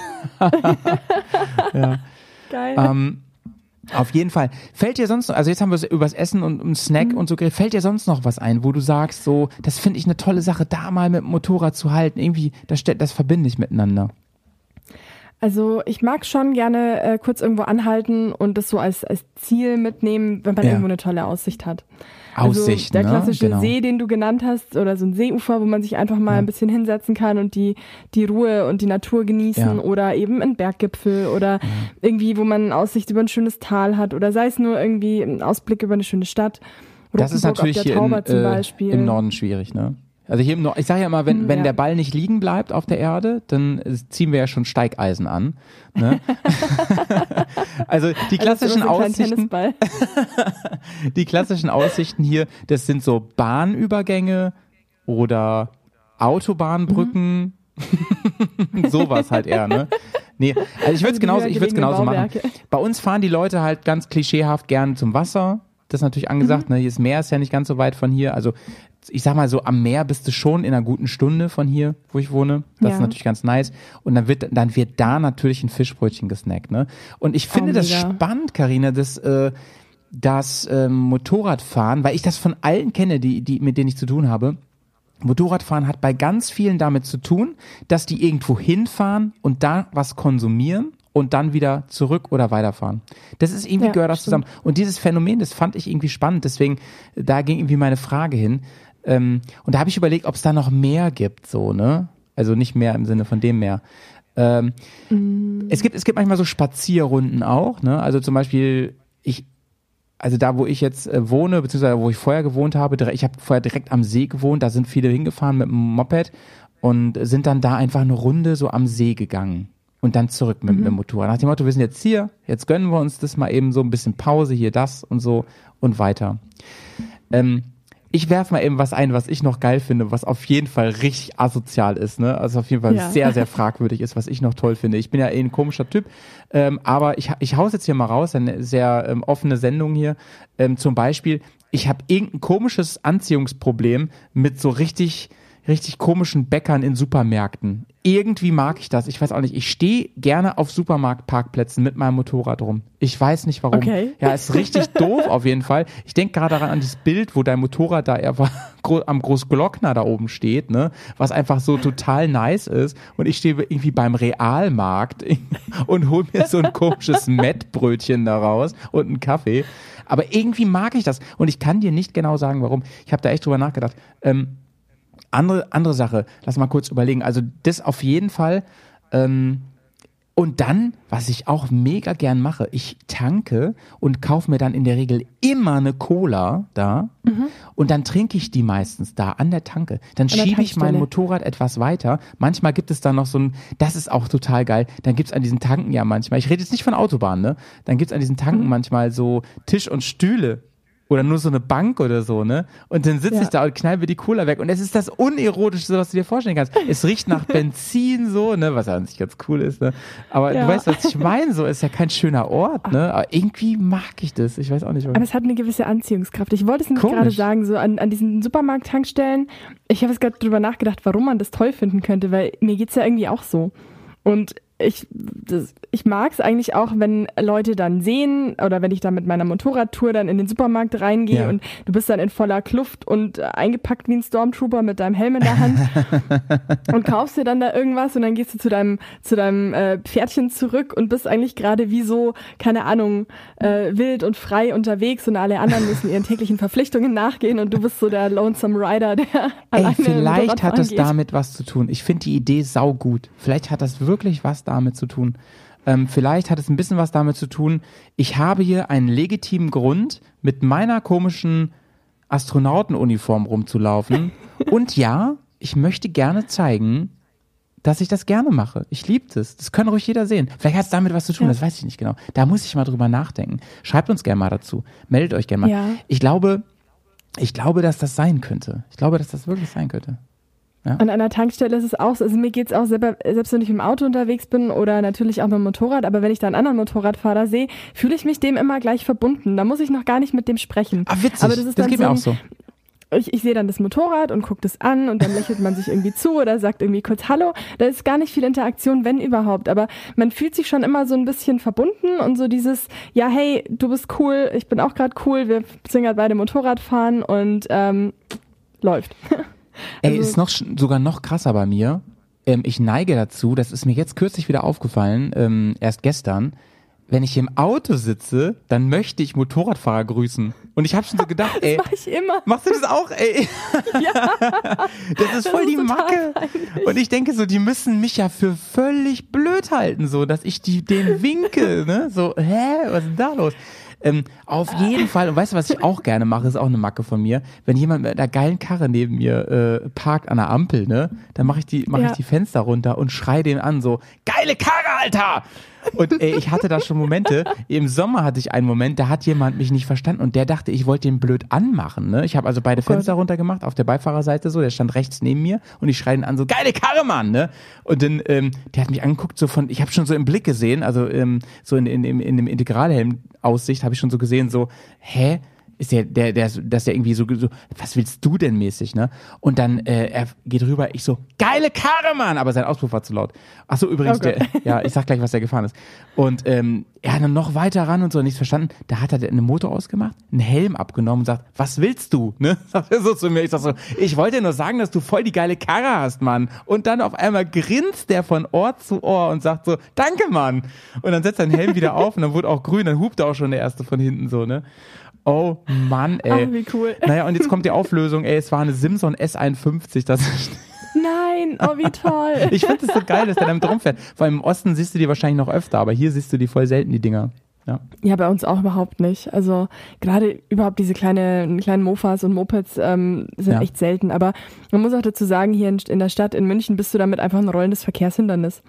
Ja. (laughs) Geil. Ähm, auf jeden Fall. Fällt dir sonst, also jetzt haben wir übers Essen und um Snack mhm. und so geredet, fällt dir sonst noch was ein, wo du sagst, so, das finde ich eine tolle Sache, da mal mit dem Motorrad zu halten, irgendwie, das, das verbinde ich miteinander. Also ich mag schon gerne äh, kurz irgendwo anhalten und das so als, als Ziel mitnehmen, wenn man ja. irgendwo eine tolle Aussicht hat. Aussicht, also der ne? klassische genau. See, den du genannt hast, oder so ein Seeufer, wo man sich einfach mal ja. ein bisschen hinsetzen kann und die, die Ruhe und die Natur genießen, ja. oder eben ein Berggipfel oder ja. irgendwie, wo man Aussicht über ein schönes Tal hat, oder sei es nur irgendwie ein Ausblick über eine schöne Stadt. Das ist natürlich hier in, äh, im Norden schwierig, ne? Also hier im Norden, ich sage ja immer, wenn, hm, wenn ja. der Ball nicht liegen bleibt auf der Erde, dann ziehen wir ja schon Steigeisen an. Ne? (laughs) also die klassischen also Aussichten. (laughs) die klassischen Aussichten hier, das sind so Bahnübergänge oder Autobahnbrücken. Mhm. (laughs) Sowas halt eher, ne? Nee, also ich würde es genauso, ich würde es genauso machen. Bei uns fahren die Leute halt ganz klischeehaft gern zum Wasser. Das ist natürlich angesagt, mhm. ne? Hier ist Meer, ist ja nicht ganz so weit von hier. Also ich sag mal so, am Meer bist du schon in einer guten Stunde von hier, wo ich wohne. Das ja. ist natürlich ganz nice. Und dann wird, dann wird da natürlich ein Fischbrötchen gesnackt, ne? Und ich finde oh, das spannend, Karina, dass, äh, das ähm, Motorradfahren, weil ich das von allen kenne, die, die, mit denen ich zu tun habe. Motorradfahren hat bei ganz vielen damit zu tun, dass die irgendwo hinfahren und da was konsumieren und dann wieder zurück oder weiterfahren. Das ist irgendwie ja, gehört das zusammen. Und dieses Phänomen, das fand ich irgendwie spannend. Deswegen, da ging irgendwie meine Frage hin. Ähm, und da habe ich überlegt, ob es da noch mehr gibt, so, ne? Also nicht mehr im Sinne von dem mehr. Ähm, mm. Es gibt, es gibt manchmal so Spazierrunden auch, ne? Also zum Beispiel, ich, also da, wo ich jetzt äh, wohne, beziehungsweise wo ich vorher gewohnt habe, ich habe vorher direkt am See gewohnt, da sind viele hingefahren mit dem Moped und sind dann da einfach eine Runde so am See gegangen und dann zurück mit, mhm. mit dem Motorrad. Nach dem Motto, wir sind jetzt hier, jetzt gönnen wir uns das mal eben so ein bisschen Pause, hier das und so und weiter. Ähm, ich werfe mal eben was ein, was ich noch geil finde, was auf jeden Fall richtig asozial ist, ne? Also auf jeden Fall ja. sehr, sehr fragwürdig ist, was ich noch toll finde. Ich bin ja eh ein komischer Typ, ähm, aber ich, ich hau's jetzt hier mal raus, eine sehr ähm, offene Sendung hier. Ähm, zum Beispiel, ich habe irgendein komisches Anziehungsproblem mit so richtig richtig komischen Bäckern in Supermärkten. Irgendwie mag ich das. Ich weiß auch nicht. Ich stehe gerne auf Supermarktparkplätzen mit meinem Motorrad rum. Ich weiß nicht warum. Okay. Ja, ist richtig (laughs) doof auf jeden Fall. Ich denke gerade daran an dieses Bild, wo dein Motorrad da einfach (laughs) am Großglockner da oben steht, ne? Was einfach so total nice ist. Und ich stehe irgendwie beim Realmarkt (laughs) und hol mir so ein komisches Mettbrötchen daraus und einen Kaffee. Aber irgendwie mag ich das. Und ich kann dir nicht genau sagen, warum. Ich habe da echt drüber nachgedacht. Ähm, andere, andere Sache, lass mal kurz überlegen. Also das auf jeden Fall. Ähm, und dann, was ich auch mega gern mache, ich tanke und kaufe mir dann in der Regel immer eine Cola da mhm. und dann trinke ich die meistens da an der Tanke. Dann schiebe ich mein Motorrad etwas weiter. Manchmal gibt es da noch so ein, das ist auch total geil, dann gibt es an diesen Tanken ja manchmal, ich rede jetzt nicht von Autobahnen, ne? Dann gibt es an diesen Tanken mhm. manchmal so Tisch und Stühle oder nur so eine Bank oder so, ne? Und dann sitze ja. ich da und knall mir die Cola weg. Und es ist das Unerotischste, was du dir vorstellen kannst. Es riecht nach (laughs) Benzin so, ne? Was ja an sich ganz cool ist, ne? Aber ja. du weißt, was ich meine, so ist ja kein schöner Ort, ne? Aber irgendwie mag ich das. Ich weiß auch nicht, warum. Aber es hat eine gewisse Anziehungskraft. Ich wollte es nämlich gerade sagen, so an, an diesen Supermarkt-Tankstellen. Ich habe jetzt gerade drüber nachgedacht, warum man das toll finden könnte, weil mir geht's ja irgendwie auch so. Und ich, das, ich mag es eigentlich auch, wenn Leute dann sehen oder wenn ich dann mit meiner Motorradtour dann in den Supermarkt reingehe ja. und du bist dann in voller Kluft und eingepackt wie ein Stormtrooper mit deinem Helm in der Hand (laughs) und kaufst dir dann da irgendwas und dann gehst du zu deinem, zu deinem äh, Pferdchen zurück und bist eigentlich gerade wie so, keine Ahnung, äh, wild und frei unterwegs und alle anderen müssen ihren täglichen Verpflichtungen nachgehen und du bist so der Lonesome Rider, der Ey, alleine vielleicht hat es damit was zu tun. Ich finde die Idee saugut. Vielleicht hat das wirklich was damit zu tun. Ähm, vielleicht hat es ein bisschen was damit zu tun. Ich habe hier einen legitimen Grund, mit meiner komischen Astronautenuniform rumzulaufen. (laughs) Und ja, ich möchte gerne zeigen, dass ich das gerne mache. Ich liebe das. Das kann ruhig jeder sehen. Vielleicht hat es damit was zu tun, ja. das weiß ich nicht genau. Da muss ich mal drüber nachdenken. Schreibt uns gerne mal dazu. Meldet euch gerne mal. Ja. Ich glaube, ich glaube, dass das sein könnte. Ich glaube, dass das wirklich sein könnte. Ja. An einer Tankstelle ist es auch so. Also mir geht es auch selber, selbst wenn ich im Auto unterwegs bin oder natürlich auch mit dem Motorrad, aber wenn ich da einen anderen Motorradfahrer sehe, fühle ich mich dem immer gleich verbunden. Da muss ich noch gar nicht mit dem sprechen. Ah, witzig. Aber das, ist das geht so mir auch so. Ich, ich sehe dann das Motorrad und gucke das an und dann lächelt man sich irgendwie zu oder sagt irgendwie kurz Hallo. Da ist gar nicht viel Interaktion, wenn überhaupt. Aber man fühlt sich schon immer so ein bisschen verbunden und so dieses, ja, hey, du bist cool, ich bin auch gerade cool, wir sind gerade beide Motorrad fahren und ähm, läuft. (laughs) Ey, also, ist noch sogar noch krasser bei mir. Ähm, ich neige dazu, das ist mir jetzt kürzlich wieder aufgefallen, ähm, erst gestern. Wenn ich im Auto sitze, dann möchte ich Motorradfahrer grüßen. Und ich habe schon so (laughs) gedacht, ey. Das mach ich immer. Machst du das auch, ey? (laughs) (laughs) Ja. das ist voll das ist die Macke. Peinlich. Und ich denke so, die müssen mich ja für völlig blöd halten, so, dass ich die, den winke, ne? So, hä, was ist denn da los? Ähm, auf jeden Fall, und weißt du, was ich auch gerne mache, ist auch eine Macke von mir. Wenn jemand mit einer geilen Karre neben mir äh, parkt an der Ampel, ne, dann mache ich die, mache ja. ich die Fenster runter und schrei den an, so, geile Karre, Alter! Und ey, ich hatte da schon Momente, im Sommer hatte ich einen Moment, da hat jemand mich nicht verstanden und der dachte, ich wollte den blöd anmachen. Ne? Ich habe also beide oh Fenster runtergemacht, auf der Beifahrerseite so, der stand rechts neben mir und ich schreie ihn an, so, geile Karre, Mann! Ne? Und dann, ähm, der hat mich angeguckt, so von, ich habe schon so im Blick gesehen, also ähm, so in, in, in, in dem Integralhelm-Aussicht habe ich schon so gesehen, so, hä? Ist der, der, der, dass der irgendwie so, so, was willst du denn mäßig, ne? Und dann, äh, er geht rüber, ich so, geile Karre, Mann! Aber sein Auspuff war zu laut. Ach so, übrigens, okay. der, ja, ich sag gleich, was der gefahren ist. Und ähm, er hat dann noch weiter ran und so, nichts verstanden. Da hat er einen Motor ausgemacht, einen Helm abgenommen und sagt, was willst du, ne? (laughs) Sagt er so zu mir. Ich sag so, ich wollte nur sagen, dass du voll die geile Karre hast, Mann. Und dann auf einmal grinst der von Ohr zu Ohr und sagt so, danke, Mann! Und dann setzt er den Helm wieder auf und dann wurde auch grün, dann hupt er auch schon der erste von hinten so, ne? Oh Mann, ey. Ach, wie cool. Naja, und jetzt kommt die Auflösung, ey, es war eine Simson S51, das Nein, oh wie toll. (laughs) ich finde es so geil, dass der damit rumfährt. Vor allem im Osten siehst du die wahrscheinlich noch öfter, aber hier siehst du die voll selten, die Dinger. Ja. ja, bei uns auch überhaupt nicht. Also gerade überhaupt diese kleine, kleinen Mofas und Mopeds ähm, sind ja. echt selten. Aber man muss auch dazu sagen, hier in, in der Stadt, in München, bist du damit einfach ein rollendes Verkehrshindernis.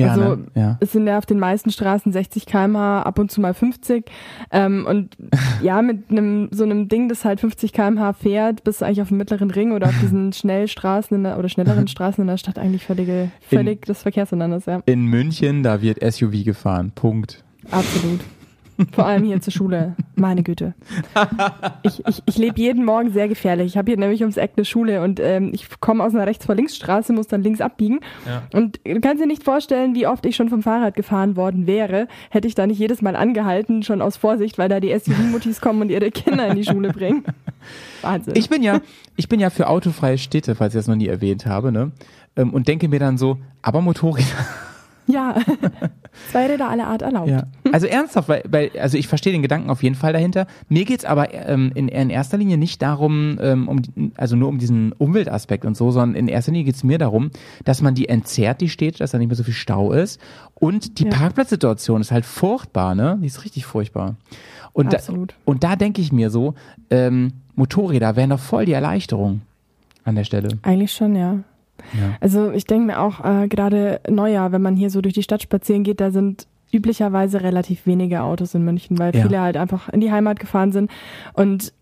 Ja, also ne? ja. es sind ja auf den meisten Straßen 60 km/h, ab und zu mal 50. Ähm, und (laughs) ja, mit einem so einem Ding, das halt 50 km/h fährt, bist du eigentlich auf dem mittleren Ring oder auf diesen (laughs) Schnellstraßen in der, oder schnelleren (laughs) Straßen in der Stadt eigentlich völlige, völlig in, das Verkehrshindernis, ja. In München, da wird SUV gefahren. Punkt. Absolut. Vor allem hier zur Schule. Meine Güte. Ich, ich, ich lebe jeden Morgen sehr gefährlich. Ich habe hier nämlich ums Eck eine Schule und ähm, ich komme aus einer Rechts-vor-Links-Straße, muss dann links abbiegen. Ja. Und du kannst dir nicht vorstellen, wie oft ich schon vom Fahrrad gefahren worden wäre, hätte ich da nicht jedes Mal angehalten, schon aus Vorsicht, weil da die SUV-Muttis kommen und ihre Kinder in die Schule bringen. (laughs) Wahnsinn. Ich bin ja, ich bin ja für autofreie Städte, falls ich das noch nie erwähnt habe, ne? Ähm, und denke mir dann so, aber Motorräder. Ja, (laughs) zwei Räder aller Art erlaubt. Ja. Also ernsthaft, weil, weil, also ich verstehe den Gedanken auf jeden Fall dahinter. Mir geht's aber ähm, in, in erster Linie nicht darum, ähm, um, also nur um diesen Umweltaspekt und so, sondern in erster Linie geht's mir darum, dass man die entzerrt, die Städte, dass da nicht mehr so viel Stau ist. Und die ja. Parkplatzsituation ist halt furchtbar, ne? Die ist richtig furchtbar. Und Absolut. Da, und da denke ich mir so, ähm, Motorräder wären doch voll die Erleichterung an der Stelle. Eigentlich schon, ja. Ja. Also ich denke mir auch äh, gerade Neujahr, wenn man hier so durch die Stadt spazieren geht, da sind üblicherweise relativ wenige Autos in München, weil ja. viele halt einfach in die Heimat gefahren sind. Und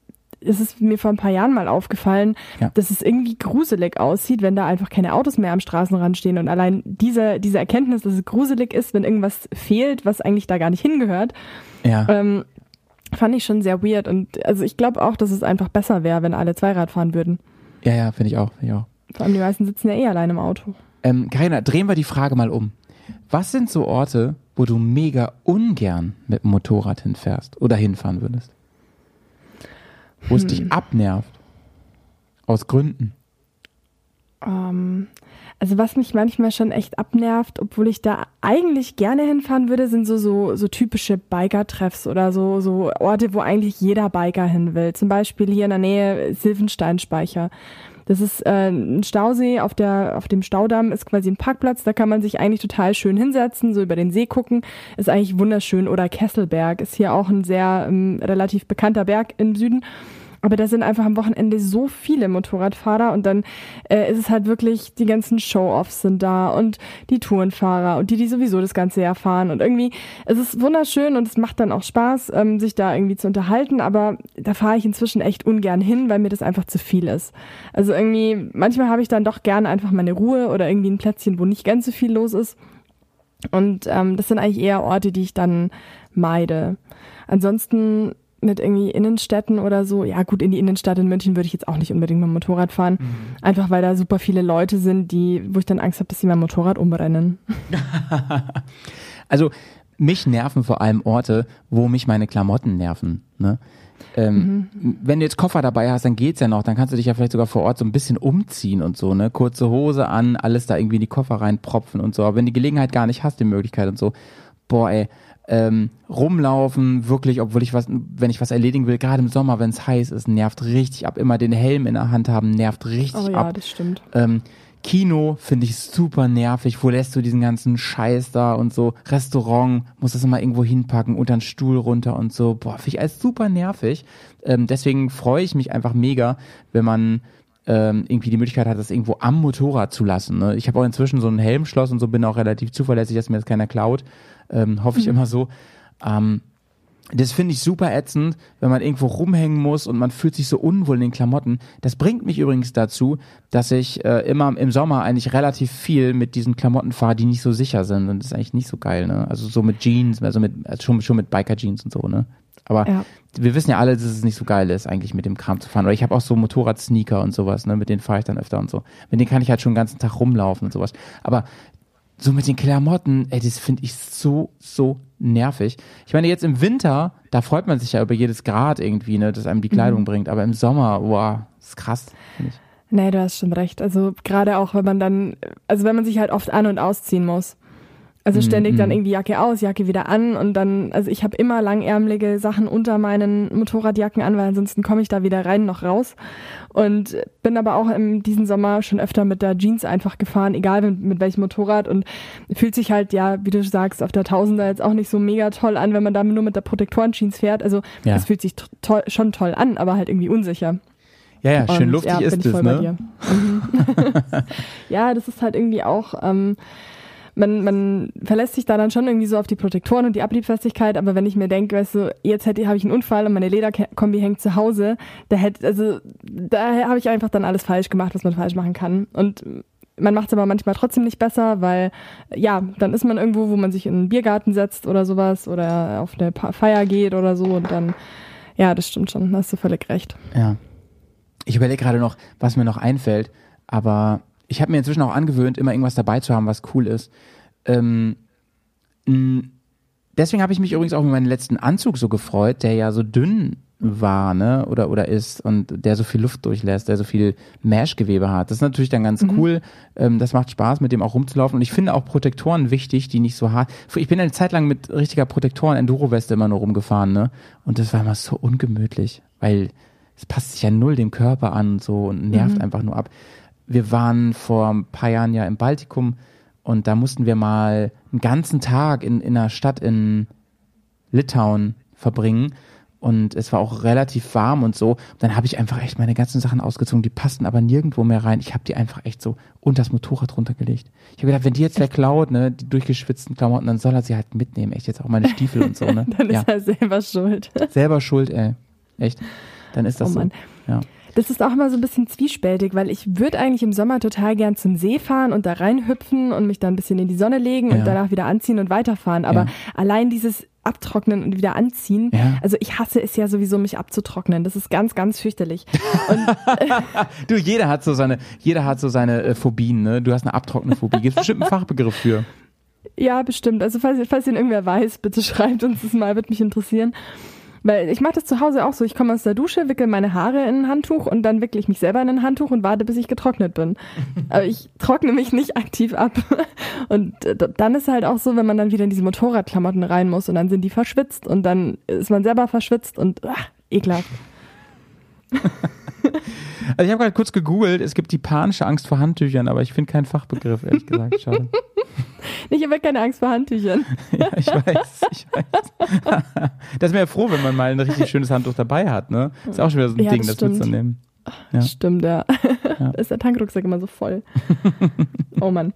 es ist mir vor ein paar Jahren mal aufgefallen, ja. dass es irgendwie gruselig aussieht, wenn da einfach keine Autos mehr am Straßenrand stehen. Und allein diese, diese Erkenntnis, dass es gruselig ist, wenn irgendwas fehlt, was eigentlich da gar nicht hingehört, ja. ähm, fand ich schon sehr weird. Und also ich glaube auch, dass es einfach besser wäre, wenn alle Zweirad fahren würden. Ja, ja, finde ich auch. Find ich auch. Vor allem die meisten sitzen ja eh allein im Auto. Ähm, Carina, drehen wir die Frage mal um. Was sind so Orte, wo du mega ungern mit dem Motorrad hinfährst oder hinfahren würdest? Wo hm. es dich abnervt? Aus Gründen? Um, ähm, also was mich manchmal schon echt abnervt, obwohl ich da eigentlich gerne hinfahren würde, sind so so, so typische Biker-Treffs oder so so Orte, wo eigentlich jeder Biker hin will. Zum Beispiel hier in der Nähe Silvensteinspeicher. Das ist äh, ein Stausee, auf, der, auf dem Staudamm ist quasi ein Parkplatz, da kann man sich eigentlich total schön hinsetzen, so über den See gucken, ist eigentlich wunderschön. Oder Kesselberg ist hier auch ein sehr ähm, relativ bekannter Berg im Süden. Aber da sind einfach am Wochenende so viele Motorradfahrer und dann äh, ist es halt wirklich, die ganzen Show-Offs sind da und die Tourenfahrer und die, die sowieso das ganze Jahr fahren. Und irgendwie, es ist wunderschön und es macht dann auch Spaß, ähm, sich da irgendwie zu unterhalten, aber da fahre ich inzwischen echt ungern hin, weil mir das einfach zu viel ist. Also irgendwie, manchmal habe ich dann doch gerne einfach meine Ruhe oder irgendwie ein Plätzchen, wo nicht ganz so viel los ist. Und ähm, das sind eigentlich eher Orte, die ich dann meide. Ansonsten mit irgendwie Innenstädten oder so. Ja, gut, in die Innenstadt in München würde ich jetzt auch nicht unbedingt mit dem Motorrad fahren. Mhm. Einfach weil da super viele Leute sind, die, wo ich dann Angst habe, dass sie mein Motorrad umrennen. (laughs) also mich nerven vor allem Orte, wo mich meine Klamotten nerven. Ne? Ähm, mhm. Wenn du jetzt Koffer dabei hast, dann geht's ja noch. Dann kannst du dich ja vielleicht sogar vor Ort so ein bisschen umziehen und so, ne? Kurze Hose an, alles da irgendwie in die Koffer reinpropfen und so. Aber wenn die Gelegenheit gar nicht hast, die Möglichkeit und so, boah, ey, ähm, rumlaufen, wirklich, obwohl ich was, wenn ich was erledigen will, gerade im Sommer, wenn es heiß ist, nervt richtig ab. Immer den Helm in der Hand haben, nervt richtig ab. Oh ja, ab. das stimmt. Ähm, Kino finde ich super nervig. Wo lässt du diesen ganzen Scheiß da und so? Restaurant, muss das immer irgendwo hinpacken, unter den Stuhl runter und so. Boah, finde ich alles super nervig. Ähm, deswegen freue ich mich einfach mega, wenn man ähm, irgendwie die Möglichkeit hat, das irgendwo am Motorrad zu lassen. Ne? Ich habe auch inzwischen so ein Helmschloss und so bin auch relativ zuverlässig, dass mir das keiner klaut. Ähm, hoffe ich mhm. immer so. Ähm, das finde ich super ätzend, wenn man irgendwo rumhängen muss und man fühlt sich so unwohl in den Klamotten. Das bringt mich übrigens dazu, dass ich äh, immer im Sommer eigentlich relativ viel mit diesen Klamotten fahre, die nicht so sicher sind. Und das ist eigentlich nicht so geil, ne? Also so mit Jeans, also mit also schon, schon mit Biker-Jeans und so, ne? Aber ja. wir wissen ja alle, dass es nicht so geil ist, eigentlich mit dem Kram zu fahren. Oder ich habe auch so Motorrad-Sneaker und sowas, ne? Mit denen fahre ich dann öfter und so. Mit denen kann ich halt schon den ganzen Tag rumlaufen und sowas. Aber so mit den Klamotten, ey, das finde ich so, so nervig. Ich meine, jetzt im Winter, da freut man sich ja über jedes Grad irgendwie, ne, das einem die Kleidung mhm. bringt. Aber im Sommer, wow, ist krass, finde ich. Nee, du hast schon recht. Also gerade auch, wenn man dann, also wenn man sich halt oft an- und ausziehen muss. Also ständig dann mhm. irgendwie Jacke aus, Jacke wieder an und dann, also ich habe immer langärmelige Sachen unter meinen Motorradjacken an, weil ansonsten komme ich da weder rein noch raus. Und bin aber auch in diesem Sommer schon öfter mit der Jeans einfach gefahren, egal mit, mit welchem Motorrad und fühlt sich halt, ja, wie du sagst, auf der Tausender jetzt auch nicht so mega toll an, wenn man da nur mit der Protektoren-Jeans fährt. Also es ja. fühlt sich toll, schon toll an, aber halt irgendwie unsicher. Ja, ja, schön und, luftig ja, ist es, ne? Mhm. (laughs) ja, das ist halt irgendwie auch, ähm, man, man verlässt sich da dann schon irgendwie so auf die Protektoren und die Abliebfestigkeit, aber wenn ich mir denke, weißt du, jetzt hätte habe ich einen Unfall und meine Lederkombi hängt zu Hause, da hätte, also da habe ich einfach dann alles falsch gemacht, was man falsch machen kann. Und man macht es aber manchmal trotzdem nicht besser, weil ja, dann ist man irgendwo, wo man sich in einen Biergarten setzt oder sowas oder auf eine Feier geht oder so und dann, ja, das stimmt schon, da hast du völlig recht. Ja. Ich überlege gerade noch, was mir noch einfällt, aber ich habe mir inzwischen auch angewöhnt, immer irgendwas dabei zu haben, was cool ist. Ähm, deswegen habe ich mich übrigens auch mit meinem letzten Anzug so gefreut, der ja so dünn war, ne, oder, oder ist und der so viel Luft durchlässt, der so viel Mesh-Gewebe hat. Das ist natürlich dann ganz mhm. cool. Ähm, das macht Spaß, mit dem auch rumzulaufen. Und ich finde auch Protektoren wichtig, die nicht so hart. Ich bin eine Zeit lang mit richtiger Protektoren Enduro-Weste immer nur rumgefahren, ne? Und das war immer so ungemütlich, weil es passt sich ja null dem Körper an und so und nervt mhm. einfach nur ab wir waren vor ein paar Jahren ja im Baltikum und da mussten wir mal einen ganzen Tag in, in einer Stadt in Litauen verbringen und es war auch relativ warm und so. Dann habe ich einfach echt meine ganzen Sachen ausgezogen, die passten aber nirgendwo mehr rein. Ich habe die einfach echt so unter das Motorrad runtergelegt. Ich habe gedacht, wenn die jetzt wer klaut, ne, die durchgeschwitzten Klamotten, dann soll er sie halt mitnehmen. Echt jetzt auch meine Stiefel und so, ne? (laughs) dann ja. ist er selber schuld. Selber schuld, ey. Echt. Dann ist das oh so. Ja. Das ist auch immer so ein bisschen zwiespältig, weil ich würde eigentlich im Sommer total gern zum See fahren und da reinhüpfen und mich da ein bisschen in die Sonne legen und danach wieder anziehen und weiterfahren. Aber ja. allein dieses Abtrocknen und wieder anziehen. Ja. Also ich hasse es ja sowieso, mich abzutrocknen. Das ist ganz, ganz fürchterlich. Und, (laughs) du, jeder hat so seine, jeder hat so seine äh, Phobien, ne? Du hast eine Abtrocknenphobie. Gibt bestimmt einen Fachbegriff für. Ja, bestimmt. Also falls, falls ihn irgendwer weiß, bitte (laughs) schreibt uns das mal, wird mich interessieren. Weil ich mache das zu Hause auch so. Ich komme aus der Dusche, wickel meine Haare in ein Handtuch und dann wickle ich mich selber in ein Handtuch und warte, bis ich getrocknet bin. (laughs) Aber ich trockne mich nicht aktiv ab. (laughs) Und äh, dann ist halt auch so, wenn man dann wieder in diese Motorradklamotten rein muss und dann sind die verschwitzt und dann ist man selber verschwitzt und ach, ekelhaft. (laughs) Also ich habe gerade kurz gegoogelt, es gibt die panische Angst vor Handtüchern, aber ich finde keinen Fachbegriff, ehrlich gesagt. (laughs) Schade. Ich habe keine Angst vor Handtüchern. (laughs) ja, ich weiß, ich weiß. (laughs) Das wäre ja froh, wenn man mal ein richtig schönes Handtuch dabei hat, ne? Ist auch schon wieder so ein ja, Ding, das, das mitzunehmen. Ja. Stimmt, ja. Ja. (laughs) Ist der Tankrucksack immer so voll. (laughs) oh Mann.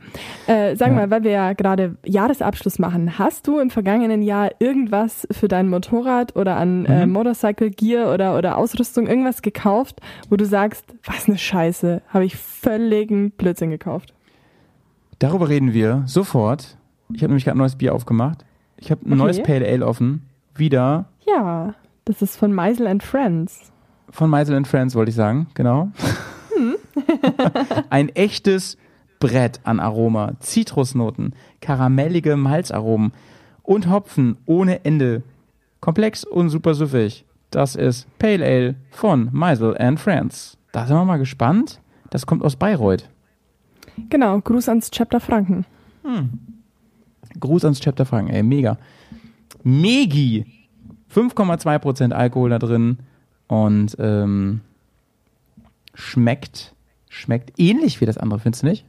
Äh, sag ja. mal, weil wir ja gerade Jahresabschluss machen, hast du im vergangenen Jahr irgendwas für dein Motorrad oder an äh, mhm. äh, Motorcycle Gear oder, oder Ausrüstung irgendwas gekauft, wo du sagst, was eine Scheiße, habe ich völligen Blödsinn gekauft? Darüber reden wir sofort. Ich habe nämlich gerade ein neues Bier aufgemacht. Ich habe ein okay. neues Pale Ale offen. Wieder. Ja, das ist von Meisel and Friends. Von Meisel and Friends wollte ich sagen, genau. (laughs) Ein echtes Brett an Aroma, Zitrusnoten, karamellige Malzaromen und Hopfen ohne Ende. Komplex und super süffig. Das ist Pale Ale von Meisel and Friends. Da sind wir mal gespannt. Das kommt aus Bayreuth. Genau, Gruß ans Chapter Franken. Hm. Gruß ans Chapter Franken, ey, mega. Megi. 5,2% Alkohol da drin und ähm, schmeckt, schmeckt ähnlich wie das andere, findest du nicht?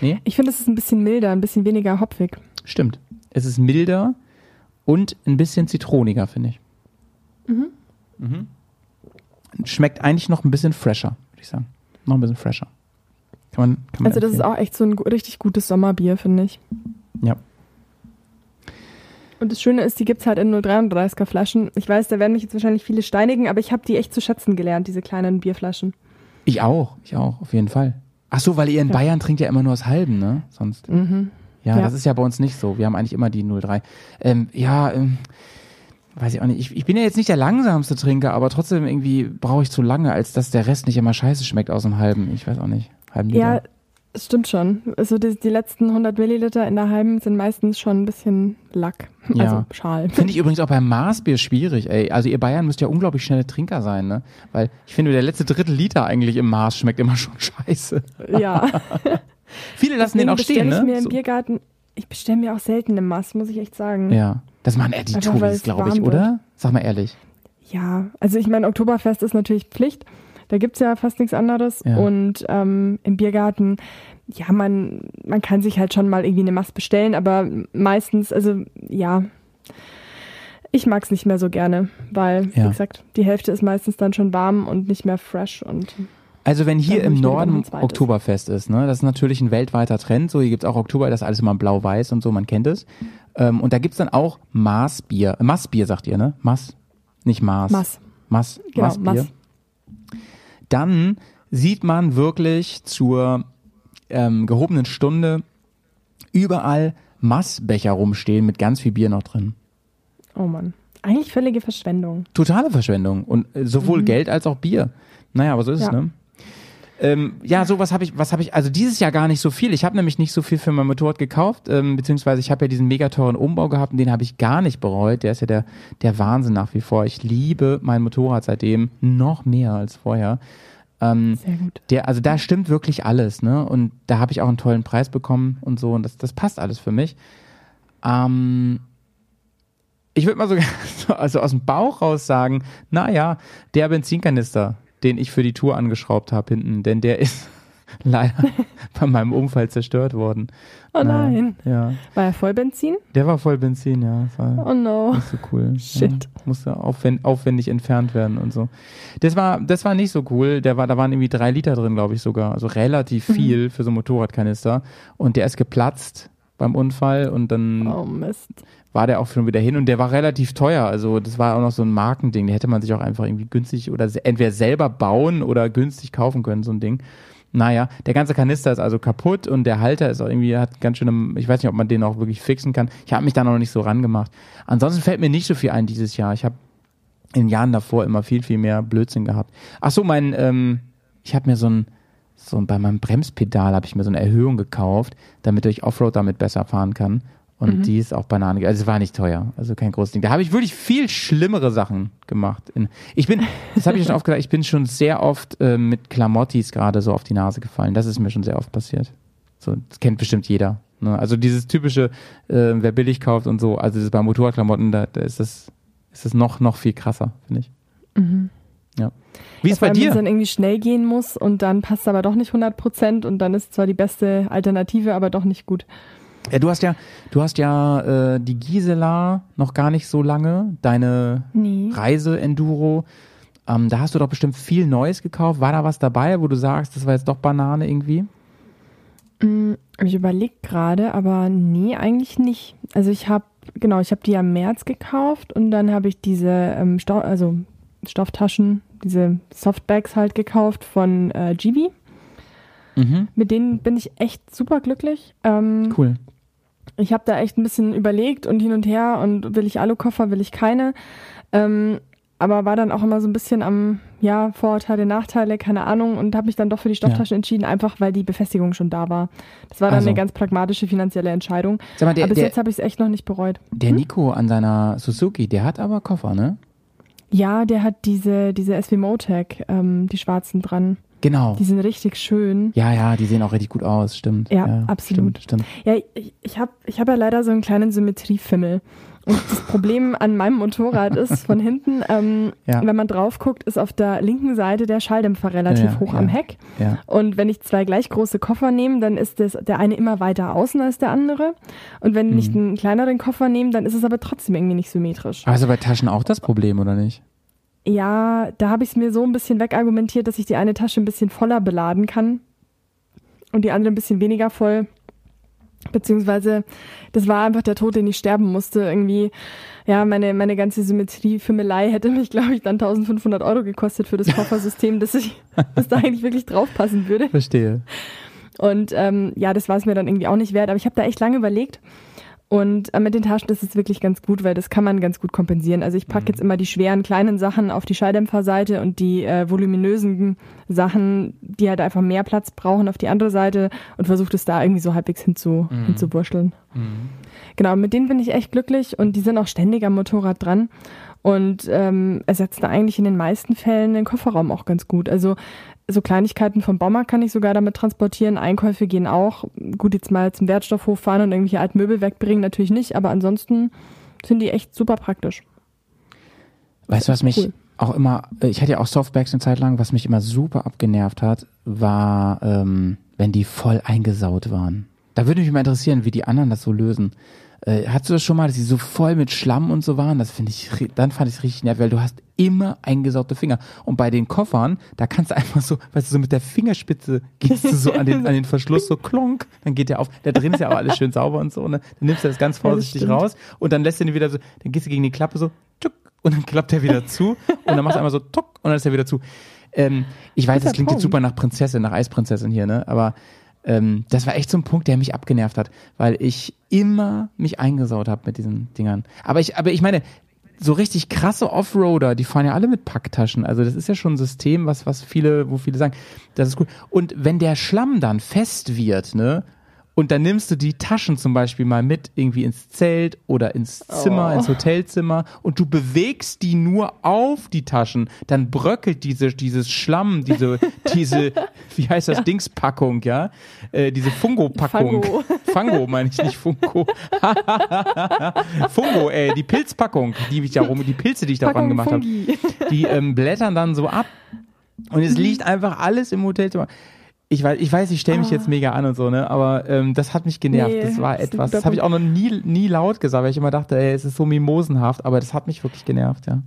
Nee? Ich finde, es ist ein bisschen milder, ein bisschen weniger hopfig. Stimmt. Es ist milder und ein bisschen zitroniger, finde ich. Mhm. Mhm. Schmeckt eigentlich noch ein bisschen fresher, würde ich sagen. Noch ein bisschen fresher. Kann man, kann man also, das ist auch echt so ein richtig gutes Sommerbier, finde ich. Ja. Und das Schöne ist, die gibt's halt in 0,33er Flaschen. Ich weiß, da werden mich jetzt wahrscheinlich viele steinigen, aber ich habe die echt zu schätzen gelernt, diese kleinen Bierflaschen. Ich auch, ich auch, auf jeden Fall. Ach so, weil ihr in ja. Bayern trinkt ja immer nur aus halben, ne? Sonst. Mhm. Ja, ja, das ist ja bei uns nicht so. Wir haben eigentlich immer die 03. Ähm, ja, ähm, weiß ich auch nicht. Ich, ich bin ja jetzt nicht der langsamste Trinker, aber trotzdem irgendwie brauche ich zu lange, als dass der Rest nicht immer scheiße schmeckt aus dem halben. Ich weiß auch nicht. Halben Liter. Ja, stimmt schon. Also die, die, letzten 100 Milliliter in der halben sind meistens schon ein bisschen Lack. (laughs) Ja. Also Schal. Finde ich übrigens auch beim Maßbier schwierig, ey. Also ihr Bayern müsst ja unglaublich schnelle Trinker sein, ne? Weil ich finde, der letzte Drittel Liter eigentlich im Maß schmeckt immer (laughs) schon scheiße. Ja. (laughs) Viele lassen den auch stehen, ne? Ich mir im Biergarten, ich bestelle mir auch selten im Maß, muss ich echt sagen. Ja. Das machen eher die Touris, glaube ich, oder? Sag mal ehrlich. Ja, also ich meine, Oktoberfest ist natürlich Pflicht. Da gibt es ja fast nichts anderes. Ja. Und ähm, im Biergarten, ja, man, man kann sich halt schon mal irgendwie eine Maß bestellen, aber meistens, also ja, ich mag es nicht mehr so gerne, weil, ja. wie gesagt, die Hälfte ist meistens dann schon warm und nicht mehr fresh und also wenn hier im Norden Oktoberfest ist, ne, das ist natürlich ein weltweiter Trend. So, hier gibt's auch Oktober, das ist alles immer blau-weiß und so, man kennt es. Ähm, und da gibt's dann auch Maßbier. Maßbier sagt ihr, ne? Maß, nicht Maß. Maß. Maß, genau, Maßbier. Maß. Dann sieht man wirklich zur ähm, gehobenen Stunde überall Maßbecher rumstehen mit ganz viel Bier noch drin. Oh Mann. Eigentlich völlige Verschwendung. Totale Verschwendung. Und äh, sowohl mhm. Geld als auch Bier. Naja, aber so ist ja. es, ne? Ähm, ja, so was habe ich, was habe ich, also dieses Jahr gar nicht so viel. Ich habe nämlich nicht so viel für mein Motorrad gekauft, ähm, beziehungsweise ich habe ja diesen mega teuren Umbau gehabt und den habe ich gar nicht bereut. Der ist ja der, der Wahnsinn nach wie vor. Ich liebe mein Motorrad seitdem noch mehr als vorher. Ähm, Sehr gut. Der, also da stimmt wirklich alles, ne? Und da habe ich auch einen tollen Preis bekommen und so und das, das passt alles für mich. Ähm, ich würde mal sogar so, (laughs) also aus dem Bauch raus sagen, naja, der Benzinkanister, den ich für die Tour angeschraubt habe hinten, denn der ist (laughs) leider (laughs) bei meinem Unfall zerstört worden. Oh nein. Äh, ja. War er voll Benzin? Der war voll Benzin, ja. oh no. Nicht so cool. (laughs) Shit. Ja, musste aufwend, aufwendig entfernt werden und so. Das war, das war nicht so cool. Der war, da waren irgendwie drei Liter drin, glaube ich sogar. Also relativ mhm. viel mhm. für so einen Motorradkanister. Und der ist geplatzt beim Unfall und dann oh, war der auch schon wieder hin und der war relativ teuer. Also das war auch noch so ein Markending. Da hätte man sich auch einfach irgendwie günstig oder entweder selber bauen oder günstig kaufen können, so ein Ding. Naja, der ganze Kanister ist also kaputt und der Halter ist auch irgendwie, hat ganz schön, ich weiß nicht, ob man den auch wirklich fixen kann. Ich habe mich da noch nicht so rangemacht. Ansonsten fällt mir nicht so viel ein dieses Jahr. Ich habe in den Jahren davor immer viel, viel mehr Blödsinn gehabt. Ach so, mein, ähm, ich habe mir so ein, so bei meinem Bremspedal habe ich mir so eine Erhöhung gekauft, damit ich Offroad damit besser fahren kann. Und mhm. die ist auch Banane. Also es war nicht teuer, also kein großes Ding. Da habe ich wirklich viel schlimmere Sachen gemacht. ich bin, das habe ich schon oft gesagt, ich bin schon sehr oft äh, mit Klamottis gerade so auf die Nase gefallen. Das ist mir schon sehr oft passiert. So, das kennt bestimmt jeder. Ne? Also dieses typische, äh, wer billig kauft und so, also das bei Motorradklamotten, da, da ist das, ist das noch, noch viel krasser, finde ich. Mhm. Ja. Wie ist bei dir? Wenn es dann irgendwie schnell gehen muss und dann passt aber doch nicht 100 Prozent und dann ist zwar die beste Alternative, aber doch nicht gut. Ja, du hast ja, du hast ja äh, die Gisela noch gar nicht so lange, deine nee. Reise-Enduro. Ähm, da hast du doch bestimmt viel Neues gekauft. War da was dabei, wo du sagst, das war jetzt doch Banane irgendwie? Mm, ich überlege gerade, aber nee, eigentlich nicht. Also ich habe, genau, ich habe die ja im März gekauft und dann habe ich diese ähm, Stoff, also Stofftaschen, diese Softbags halt gekauft von äh, Gibi. Mhm. Mit denen bin ich echt super glücklich. Ähm, cool ich habe da echt ein bisschen überlegt und hin und her und will ich Alukoffer, will ich keine. Ähm, aber war dann auch immer so ein bisschen am, ja, Vorurteile, Nachteile, keine Ahnung, und habe mich dann doch für die Stofftaschen ja. entschieden, einfach weil die Befestigung schon da war. Das war dann also. eine ganz pragmatische finanzielle Entscheidung. Mal, der, aber bis der, jetzt habe ich es echt noch nicht bereut. Der hm? Nico an seiner Suzuki, der hat aber Koffer, ne? Ja, der hat diese, diese SW Motec, ähm, die schwarzen dran. Genau. Die sind richtig schön. Ja, ja, die sehen auch richtig gut aus, stimmt. Ja, ja absolut. Stimmt, stimmt. Ja, ich, ich habe ich hab ja leider so einen kleinen Symmetriefimmel. Und das Problem an meinem Motorrad ist von hinten, ähm, ja. wenn man drauf guckt, ist auf der linken Seite der Schalldämpfer relativ ja, hoch ja, am Heck. Und wenn ich zwei gleich große Koffer nehme, dann ist das, der eine immer weiter außen als der andere. Und wenn mhm. ich einen kleineren Koffer nehme, dann ist es aber trotzdem irgendwie nicht symmetrisch. Also bei Taschen auch das Problem, oder nicht? Ja, da habe ich es mir so ein bisschen wegargumentiert, dass ich die eine Tasche ein bisschen voller beladen kann und die andere ein bisschen weniger voll. Beziehungsweise, das war einfach der Tod, den ich sterben musste. Irgendwie, ja, meine, meine ganze Symmetrie, Fimmelei hätte mich, glaube ich, dann 1500 Euro gekostet für das (laughs) Koffersystem, dass ich, dass da eigentlich wirklich draufpassen würde. Verstehe. Und ähm, ja, das war es mir dann irgendwie auch nicht wert. Aber ich habe da echt lange überlegt. Und äh, mit den Taschen ist es wirklich ganz gut, weil das kann man ganz gut kompensieren. Also ich packe mhm. jetzt immer die schweren kleinen Sachen auf die Schalldämpferseite und die äh, voluminösen Sachen, die halt einfach mehr Platz brauchen, auf die andere Seite und versuche das da irgendwie so halbwegs hinzu, mhm. hinzuwurschteln. Mhm. Genau, mit denen bin ich echt glücklich und die sind auch ständig am Motorrad dran und ähm, ersetzen eigentlich in den meisten Fällen den Kofferraum auch ganz gut. Also so Kleinigkeiten vom Baumarkt kann ich sogar damit transportieren. Einkäufe gehen auch. Gut, jetzt mal zum Wertstoffhof fahren und irgendwelche alten Möbel wegbringen, natürlich nicht, aber ansonsten sind die echt super praktisch. Weißt du, was mich cool. auch immer, ich hatte ja auch Softbags eine Zeit lang, was mich immer super abgenervt hat, war, ähm, wenn die voll eingesaut waren. Da würde mich mal interessieren, wie die anderen das so lösen. Äh, hattest du das schon mal, dass sie so voll mit Schlamm und so waren? Das finde ich, dann fand ich es richtig nervig, weil du hast immer eingesaugte Finger. Und bei den Koffern, da kannst du einfach so, weißt du, so mit der Fingerspitze gehst du so an den, an den Verschluss, so klonk, dann geht der auf. Da drin ist ja auch alles schön sauber und so, ne? Dann nimmst du das ganz vorsichtig ja, das raus und dann lässt du ihn wieder so, dann gehst du gegen die Klappe so, tschuk, und dann klappt er wieder zu und dann machst du einmal so, tuck, und dann ist er wieder zu. Ähm, ich weiß, das klingt jetzt super nach Prinzessin, nach Eisprinzessin hier, ne? Aber ähm, das war echt so ein Punkt, der mich abgenervt hat, weil ich immer mich eingesaut habe mit diesen Dingern. Aber ich, aber ich meine, so richtig krasse Offroader, die fahren ja alle mit Packtaschen. Also das ist ja schon ein System, was, was viele, wo viele sagen, das ist gut. Und wenn der Schlamm dann fest wird, ne, und dann nimmst du die Taschen zum Beispiel mal mit irgendwie ins Zelt oder ins Zimmer, oh. ins Hotelzimmer und du bewegst die nur auf die Taschen, dann bröckelt diese, dieses Schlamm, diese, (laughs) diese, wie heißt das, ja. Dingspackung, ja? Äh, diese Fungo-Packung. Fango. (laughs) Fango meine ich nicht Fungo. (laughs) Fungo, ey, die Pilzpackung, die ich da rum, die Pilze, die ich da dran gemacht habe. Die ähm, blättern dann so ab und es liegt einfach alles im Hotelzimmer ich weiß, ich weiß, ich stelle mich ah. jetzt mega an und so, ne? Aber ähm, das hat mich genervt. Nee, das war etwas. Das habe ich auch noch nie, nie laut gesagt, weil ich immer dachte, ey, es ist so mimosenhaft, aber das hat mich wirklich genervt, ja.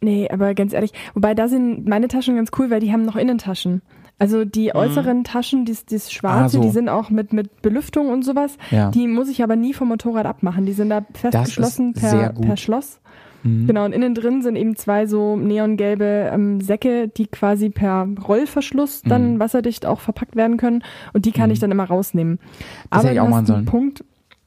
Nee, aber ganz ehrlich, wobei da sind meine Taschen ganz cool, weil die haben noch Innentaschen. Also die mhm. äußeren Taschen, die, die schwarze, ah, so. die sind auch mit, mit Belüftung und sowas. Ja. Die muss ich aber nie vom Motorrad abmachen. Die sind da festgeschlossen per, per Schloss. Mhm. Genau, und innen drin sind eben zwei so neongelbe ähm, Säcke, die quasi per Rollverschluss dann mhm. wasserdicht auch verpackt werden können. Und die kann mhm. ich dann immer rausnehmen. Das Aber hätte ich auch machen sollen. Punkt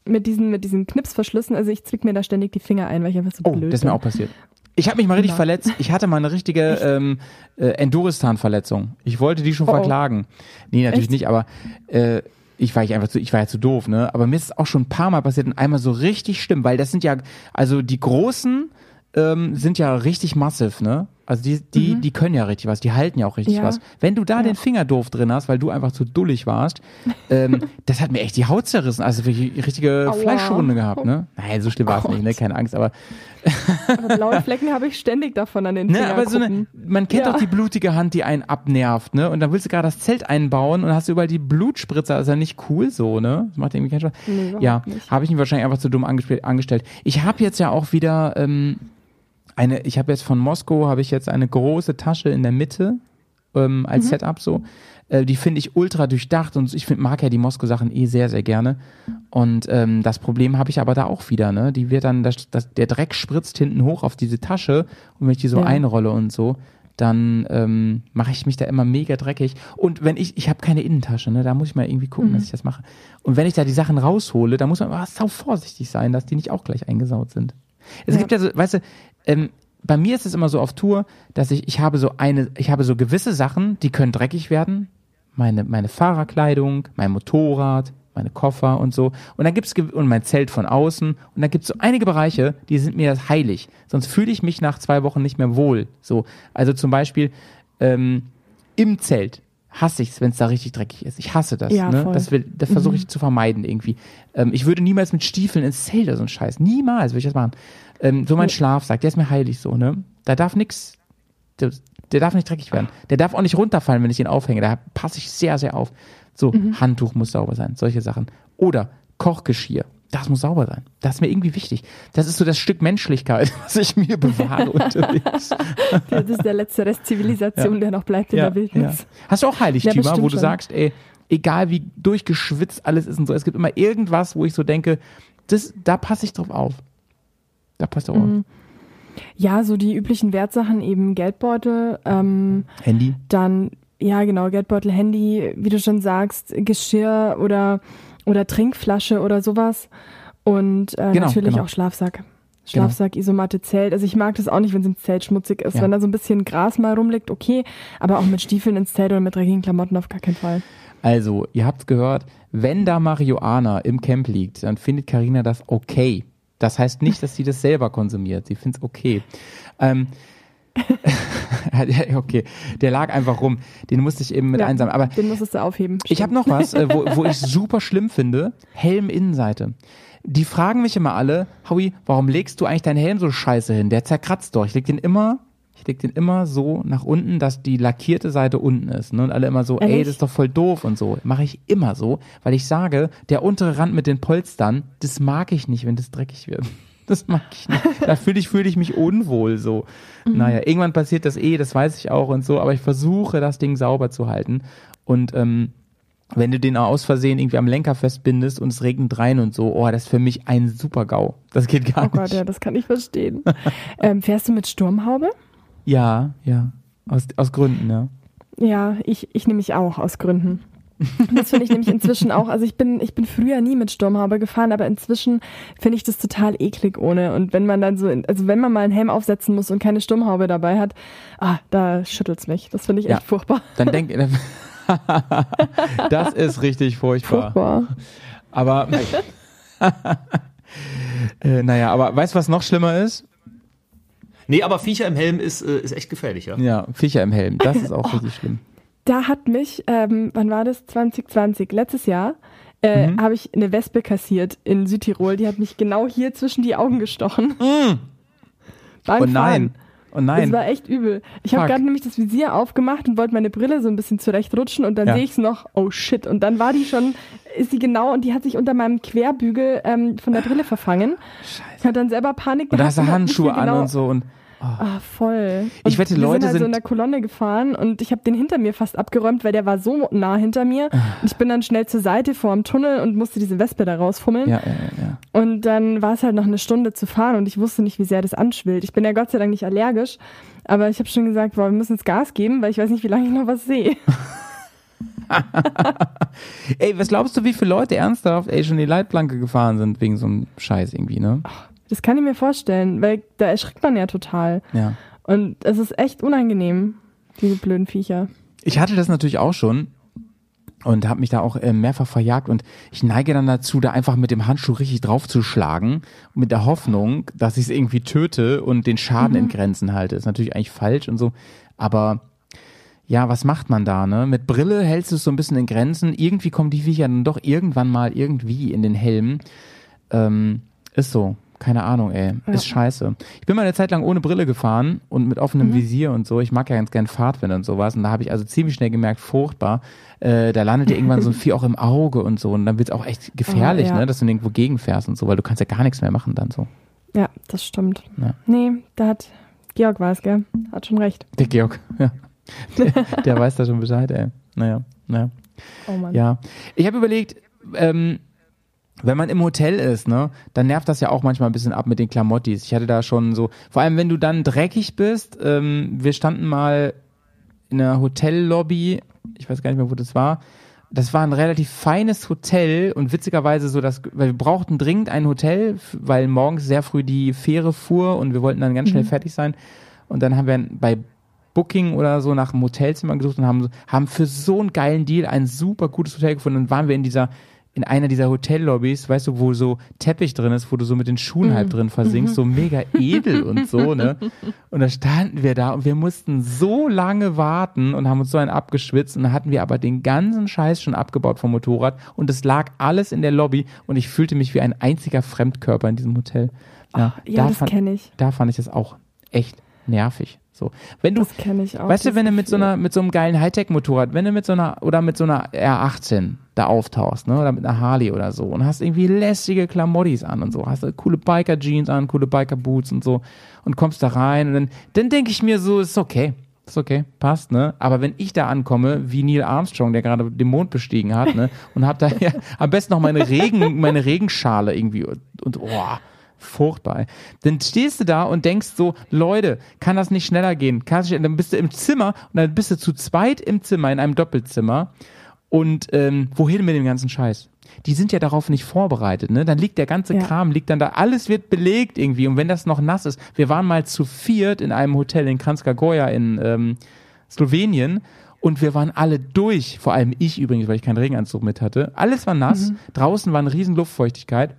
mit diesen, mit diesen Knipsverschlüssen, also ich zwick mir da ständig die Finger ein, weil ich einfach so oh, blöd bin. das ist mir auch passiert. Ich habe mich mal richtig genau. verletzt. Ich hatte mal eine richtige (laughs) ähm, äh, Enduristan-Verletzung. Ich wollte die schon oh, oh. verklagen. Nee, natürlich Echt? nicht, aber äh, ich war ich einfach zu, ich war ja zu doof, ne? Aber mir ist es auch schon ein paar Mal passiert und einmal so richtig schlimm, weil das sind ja, also die großen ähm, sind ja richtig massiv, ne? Also die, die, mhm. die können ja richtig was, die halten ja auch richtig ja. was. Wenn du da ja. den Finger doof drin hast, weil du einfach zu dullig warst, ähm, (laughs) das hat mir echt die Haut zerrissen. Also wirklich richtige Aua. Fleischwunde gehabt, ne? Nein, so schlimm war es nicht, ne? Keine Angst, aber. aber blaue (laughs) Flecken habe ich ständig davon an den Fingern. Ne, aber so eine, man kennt ja. doch die blutige Hand, die einen abnervt, ne? Und dann willst du gerade das Zelt einbauen und hast du überall die Blutspritzer. Das ist ja nicht cool so, ne? Das macht irgendwie keinen Spaß. Nee, ja, habe ich ihn wahrscheinlich einfach zu dumm angestellt. Ich habe jetzt ja auch wieder ähm, eine, ich habe jetzt von Moskau habe ich jetzt eine große Tasche in der Mitte ähm, als mhm. Setup so. Äh, die finde ich ultra durchdacht und ich find, mag ja die Moskau-Sachen eh sehr, sehr gerne. Und ähm, das Problem habe ich aber da auch wieder, ne? Die wird dann, das, das, der Dreck spritzt hinten hoch auf diese Tasche und wenn ich die so ja. einrolle und so, dann ähm, mache ich mich da immer mega dreckig. Und wenn ich, ich habe keine Innentasche, ne, da muss ich mal irgendwie gucken, mhm. dass ich das mache. Und wenn ich da die Sachen raushole, da muss man aber sau vorsichtig sein, dass die nicht auch gleich eingesaut sind. Es ja. gibt ja so, weißt du, ähm, bei mir ist es immer so auf Tour, dass ich, ich habe so eine, ich habe so gewisse Sachen, die können dreckig werden. Meine, meine Fahrerkleidung, mein Motorrad, meine Koffer und so. Und dann gibt's, und mein Zelt von außen. Und dann gibt's so einige Bereiche, die sind mir heilig. Sonst fühle ich mich nach zwei Wochen nicht mehr wohl. So. Also zum Beispiel, ähm, im Zelt hasse ich es, wenn es da richtig dreckig ist. Ich hasse das. Ja, ne? Das, will, das versuche ich mhm. zu vermeiden irgendwie. Ähm, ich würde niemals mit Stiefeln ins Zelt oder so ein Scheiß. Niemals würde ich das machen. Ähm, so mein Schlafsack, der ist mir heilig so, ne? Da darf nix, der, der, darf nicht dreckig werden. Der darf auch nicht runterfallen, wenn ich ihn aufhänge. Da passe ich sehr, sehr auf. So, mhm. Handtuch muss sauber sein, solche Sachen. Oder Kochgeschirr. Das muss sauber sein. Das ist mir irgendwie wichtig. Das ist so das Stück Menschlichkeit, (laughs) was ich mir bewahre unterwegs. (laughs) Das ist der letzte Rest Zivilisation, ja. der noch bleibt in ja, der Wildnis. Ja. Hast du auch Heiligtümer, wo du schon. sagst, ey, egal wie durchgeschwitzt alles ist und so. Es gibt immer irgendwas, wo ich so denke, das, da passe ich drauf auf. Da passt drauf mhm. auf. Ja, so die üblichen Wertsachen eben Geldbeutel, ähm, Handy. Dann, ja genau, Geldbeutel, Handy, wie du schon sagst, Geschirr oder, oder Trinkflasche oder sowas. Und äh, genau, natürlich genau. auch Schlafsack. Schlafsack, genau. Isomatte, Zelt. Also ich mag das auch nicht, wenn es im Zelt schmutzig ist. Ja. Wenn da so ein bisschen Gras mal rumliegt, okay. Aber auch mit Stiefeln ins Zelt oder mit dreckigen Klamotten auf gar keinen Fall. Also, ihr habt's gehört, wenn da Marihuana im Camp liegt, dann findet Karina das okay. Das heißt nicht, dass sie das selber konsumiert. Sie findet es okay. Ähm, (laughs) okay, der lag einfach rum. Den musste ich eben mit ja, einsammeln. Aber den musstest du aufheben. Ich habe noch was, äh, wo, wo ich (laughs) super schlimm finde. Helm-Innenseite. Die fragen mich immer alle, Howie, warum legst du eigentlich deinen Helm so scheiße hin? Der zerkratzt doch. Ich leg den immer ich leg den immer so nach unten, dass die lackierte Seite unten ist. Ne? Und alle immer so, Ehrlich? ey, das ist doch voll doof und so. Mache ich immer so, weil ich sage, der untere Rand mit den Polstern, das mag ich nicht, wenn das dreckig wird. Das mag ich nicht. Da fühle ich, fühl ich mich unwohl so. Mhm. Naja, irgendwann passiert das eh, das weiß ich auch und so, aber ich versuche, das Ding sauber zu halten. Und ähm, wenn du den aus Versehen irgendwie am Lenker festbindest und es regnet rein und so, oh, das ist für mich ein super GAU. Das geht gar nicht. Oh Gott, ja, das kann ich verstehen. ähm, fährst du mit Sturmhaube? Ja, ja. Aus, aus Gründen, ja. Ja, ich, ich nehme mich auch aus Gründen. Das finde ich nämlich inzwischen auch. Also ich bin, ich bin früher nie mit Sturmhaube gefahren, aber inzwischen finde ich das total eklig ohne. Und wenn man dann so, also wenn man mal einen Helm aufsetzen muss und keine Sturmhaube dabei hat, ah, da schüttelt's mich. Das finde ich echt ja, furchtbar. Dann denk, (laughs) das ist richtig furchtbar. Furchtbar. Aber, (laughs) äh, naja, aber weißt du, was noch schlimmer ist? Nee, aber Viecher im Helm ist, äh, ist echt gefährlich, ja. Ja, Viecher im Helm, das ist auch oh, (laughs) richtig schlimm. Da hat mich, ähm, wann war das? 2020, letztes Jahr, äh, mhm. habe ich eine Wespe kassiert in Südtirol. Die hat mich genau hier zwischen die Augen gestochen. Mhm. Beim oh nein. Fahren. Oh nein. Das war echt übel. Ich habe gerade nämlich das Visier aufgemacht und wollte meine Brille so ein bisschen zurechtrutschen und dann ja. sehe ich es noch, oh shit. Und dann war die schon, ist sie genau und die hat sich unter meinem Querbügel ähm, von der Brille verfangen. Scheiße. Hat dann selber Panik gehabt. Und da hast du Handschuhe an genau und so und. Ah, voll. Und ich wette, Leute sind halt sind so in der Kolonne gefahren und ich habe den hinter mir fast abgeräumt, weil der war so nah hinter mir. Ah. und ich bin dann schnell zur Seite vor dem Tunnel und musste diese Wespe da rausfummeln. Ja, ja, ja. Und dann war es halt noch eine Stunde zu fahren und ich wusste nicht, wie sehr das anschwillt. Ich bin ja Gott sei Dank nicht allergisch, aber ich habe schon gesagt, boah, wir müssen jetzt Gas geben, weil ich weiß nicht, wie lange ich noch was sehe. (laughs) (laughs) ey, was glaubst du, wie viele Leute ernsthaft ey, schon die Leitplanke gefahren sind wegen so einem Scheiß irgendwie, ne? Das kann ich mir vorstellen, weil da erschrickt man ja total. Ja. Und es ist echt unangenehm, diese blöden Viecher. Ich hatte das natürlich auch schon und habe mich da auch äh, mehrfach verjagt und ich neige dann dazu, da einfach mit dem Handschuh richtig draufzuschlagen, mit der Hoffnung, dass ich es irgendwie töte und den Schaden mhm. in Grenzen halte. Ist natürlich eigentlich falsch und so, aber ja, was macht man da, ne? Mit Brille hältst du es so ein bisschen in Grenzen. Irgendwie kommen die Viecher dann doch irgendwann mal irgendwie in den Helm. Ähm, ist so keine Ahnung, ey. Ja. Ist scheiße. Ich bin mal eine Zeit lang ohne Brille gefahren und mit offenem mhm. Visier und so. Ich mag ja ganz gern Fahrtwind und sowas. Und da habe ich also ziemlich schnell gemerkt, furchtbar. Äh, da landet dir irgendwann so ein (laughs) Vieh auch im Auge und so. Und dann wird es auch echt gefährlich, oh, ja. ne, dass du irgendwo gegenfährst und so, weil du kannst ja gar nichts mehr machen dann so. Ja, das stimmt. Ja. Nee, da hat Georg war es, gell? Hat schon recht. Der Georg, (laughs) ja. Der, der weiß da schon Bescheid, ey. Naja, naja. Oh Mann. Ja. Ich habe überlegt, ähm, wenn man im Hotel ist, ne, dann nervt das ja auch manchmal ein bisschen ab mit den Klamottis. Ich hatte da schon so, vor allem wenn du dann dreckig bist, ähm, wir standen mal in einer Hotellobby, ich weiß gar nicht mehr, wo das war. Das war ein relativ feines Hotel und witzigerweise so, dass, weil wir brauchten dringend ein Hotel, weil morgens sehr früh die Fähre fuhr und wir wollten dann ganz schnell mhm. fertig sein. Und dann haben wir bei Booking oder so nach einem Hotelzimmer gesucht und haben, haben für so einen geilen Deal ein super gutes Hotel gefunden. Und waren wir in dieser in einer dieser Hotellobbys, weißt du, wo so Teppich drin ist, wo du so mit den Schuhen halb drin versinkst, so mega edel und so, ne? (laughs) Und da standen wir da und wir mussten so lange warten und haben uns so einen abgeschwitzt und dann hatten wir aber den ganzen Scheiß schon abgebaut vom Motorrad und es lag alles in der Lobby und ich fühlte mich wie ein einziger Fremdkörper in diesem Hotel. Ja, oh, ja da das kenne ich. Da fand ich das auch echt nervig. So, wenn du, das kenne ich auch. Weißt du, wenn du mit so einer, mit so einem geilen Hightech-Motorrad, wenn du mit so einer oder mit so einer R18 da auftauchst, ne, oder mit einer Harley oder so und hast irgendwie lässige Klamottis an und so, hast du coole Biker-Jeans an, coole Biker-Boots und so und kommst da rein und dann, dann denke ich mir so, ist okay, ist okay, passt, ne? Aber wenn ich da ankomme, wie Neil Armstrong, der gerade den Mond bestiegen hat, ne? Und hab da (laughs) ja am besten noch meine Regen, meine Regenschale irgendwie und, und oh, furchtbar. Dann stehst du da und denkst so, Leute, kann das nicht schneller gehen? Kann das nicht, dann bist du im Zimmer und dann bist du zu zweit im Zimmer, in einem Doppelzimmer. Und ähm, wohin mit dem ganzen Scheiß? Die sind ja darauf nicht vorbereitet, ne? Dann liegt der ganze Ja. Kram, liegt dann da, alles wird belegt irgendwie. Und wenn das noch nass ist, wir waren mal zu viert in einem Hotel in Kranjska Goja in ähm, Slowenien und wir waren alle durch, vor allem ich übrigens, weil ich keinen Regenanzug mit hatte. Alles war nass, draußen war eine riesen Luftfeuchtigkeit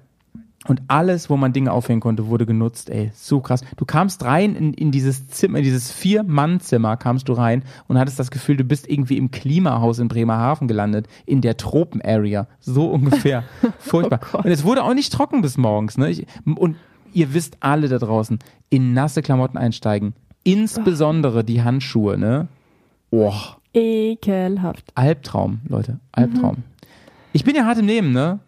und alles, wo man Dinge aufhängen konnte, wurde genutzt. Ey, so krass. Du kamst rein in, in dieses Zimmer, in dieses Vier-Mann-Zimmer kamst du rein und hattest das Gefühl, du bist irgendwie im Klimahaus in Bremerhaven gelandet, in der Tropen-Area. So (laughs) ungefähr. Furchtbar. Gott. und es wurde auch nicht trocken bis morgens. Ne? Ich, und ihr wisst alle da draußen, in nasse Klamotten einsteigen. Insbesondere die Handschuhe, ne? Oh, Ekelhaft. Albtraum, Leute. Albtraum. Ich bin ja hart im Nehmen, ne?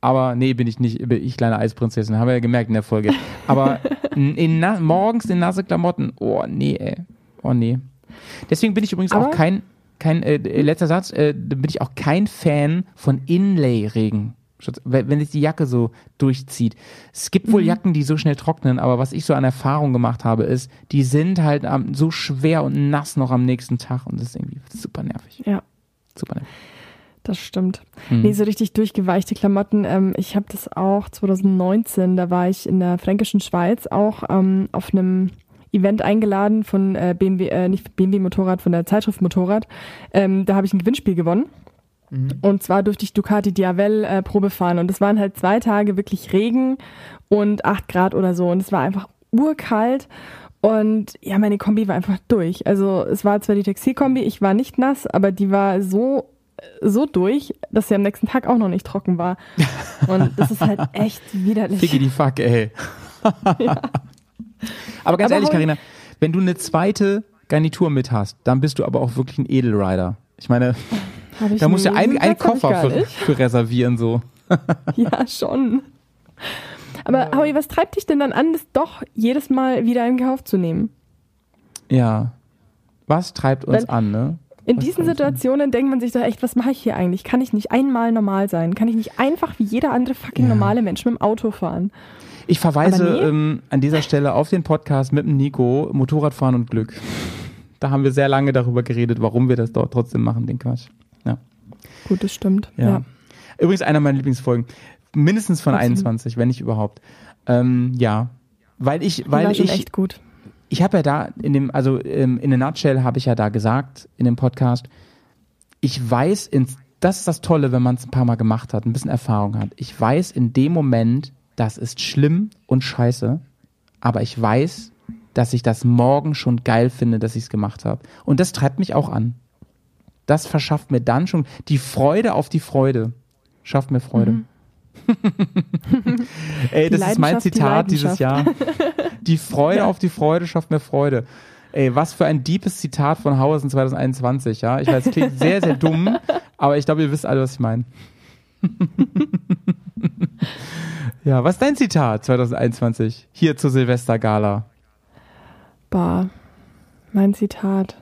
Aber nee, bin ich nicht, bin ich kleine Eisprinzessin, haben wir ja gemerkt in der Folge. Aber in, morgens in nasse Klamotten, oh nee, ey. Oh nee. Deswegen bin ich übrigens Aber- auch kein, kein äh, äh, letzter Satz, äh, bin ich auch kein Fan von Inlay-Regen. Wenn wenn sich die Jacke so durchzieht. Es gibt wohl Jacken, die so schnell trocknen, aber was ich so an Erfahrung gemacht habe, ist, die sind halt am, so schwer und nass noch am nächsten Tag und das ist irgendwie super nervig. Ja. Super nervig. Das stimmt. Hm. Nee, so richtig durchgeweichte Klamotten. Ähm, ich habe das auch 2019, da war ich in der fränkischen Schweiz auch ähm, auf einem Event eingeladen von äh, BMW, äh, nicht BMW Motorrad, von der Zeitschrift Motorrad. Ähm, da habe ich ein Gewinnspiel gewonnen. Und zwar durfte ich Ducati Diavel äh, Probe fahren. Und es waren halt zwei Tage wirklich Regen und acht Grad oder so. Und es war einfach urkalt. Und ja, meine Kombi war einfach durch. Also es war zwar die Textilkombi, ich war nicht nass, aber die war so so durch, dass sie am nächsten Tag auch noch nicht trocken war. Und das ist halt (laughs) echt widerlich. Ficke die Fuck, ey. (laughs) Aber ganz Aber ehrlich, Karina, wenn du eine zweite Garnitur mit hast, dann bist du aber auch wirklich ein Edelrider. Ich meine, (laughs) ich da musst du nie. einen, Koffer für, für reservieren, so. Ja, schon. Aber Howie, was treibt dich denn dann an, das doch jedes Mal wieder in Kauf zu nehmen? Ja. Was treibt uns Weil- an, ne? In diesen? Situationen denkt man sich doch echt, was mache ich hier eigentlich? Kann ich nicht einmal normal sein? Kann ich nicht einfach wie jeder andere fucking Ja. normale Mensch mit dem Auto fahren? Ich verweise nee. ähm, an dieser Stelle auf den Podcast mit dem Nico, Motorradfahren und Glück. Da haben wir sehr lange darüber geredet, warum wir das dort trotzdem machen, den Quatsch. Ja. Gut, das stimmt. Ja. Ja. Übrigens einer meiner Lieblingsfolgen. Mindestens von Absolut. 21, wenn nicht überhaupt. Ähm, ja. Weil ich, weil ich, echt gut. Ich habe ja da in dem, also ähm, in a nutshell habe ich ja da gesagt in dem Podcast, ich weiß, in, das ist das Tolle, wenn man es ein paar Mal gemacht hat, ein bisschen Erfahrung hat. Ich weiß in dem Moment, das ist schlimm und scheiße, aber ich weiß, dass ich das morgen schon geil finde, dass ich es gemacht habe. Und das treibt mich auch an. Das verschafft mir dann schon die Freude auf die Freude. Schafft mir Freude. (laughs) Ey, das ist mein Leidenschaft, die Zitat dieses Jahr. Die Freude (laughs) Ja. auf die Freude schafft mir Freude. Ey, was für ein deepes Zitat von Hausen 2021, ja? Ich weiß, es klingt sehr, sehr dumm, (laughs) aber ich glaube, ihr wisst alle, was ich meine. ja, was ist dein Zitat 2021? Hier zur Silvestergala. Bah, mein Zitat.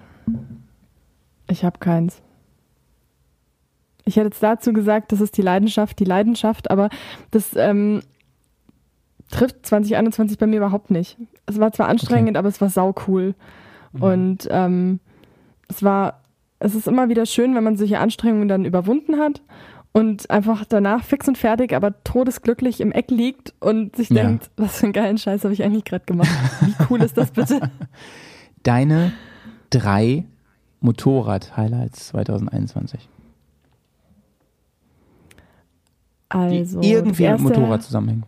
Ich habe keins. Ich hätte jetzt dazu gesagt, das ist die Leidenschaft, die Leidenschaft, aber das ähm, trifft 2021 bei mir überhaupt nicht. Es war zwar anstrengend, aber es war sau cool. Und ähm, es war, es ist immer wieder schön, wenn man solche Anstrengungen dann überwunden hat und einfach danach fix und fertig, aber todesglücklich im Eck liegt und sich Ja. denkt, was für einen geilen Scheiß habe ich eigentlich gerade gemacht. Wie cool ist das bitte? (laughs) Deine drei Motorrad-Highlights 2021. Also, die irgendwie das mit erste, Motorrad zusammenhängen.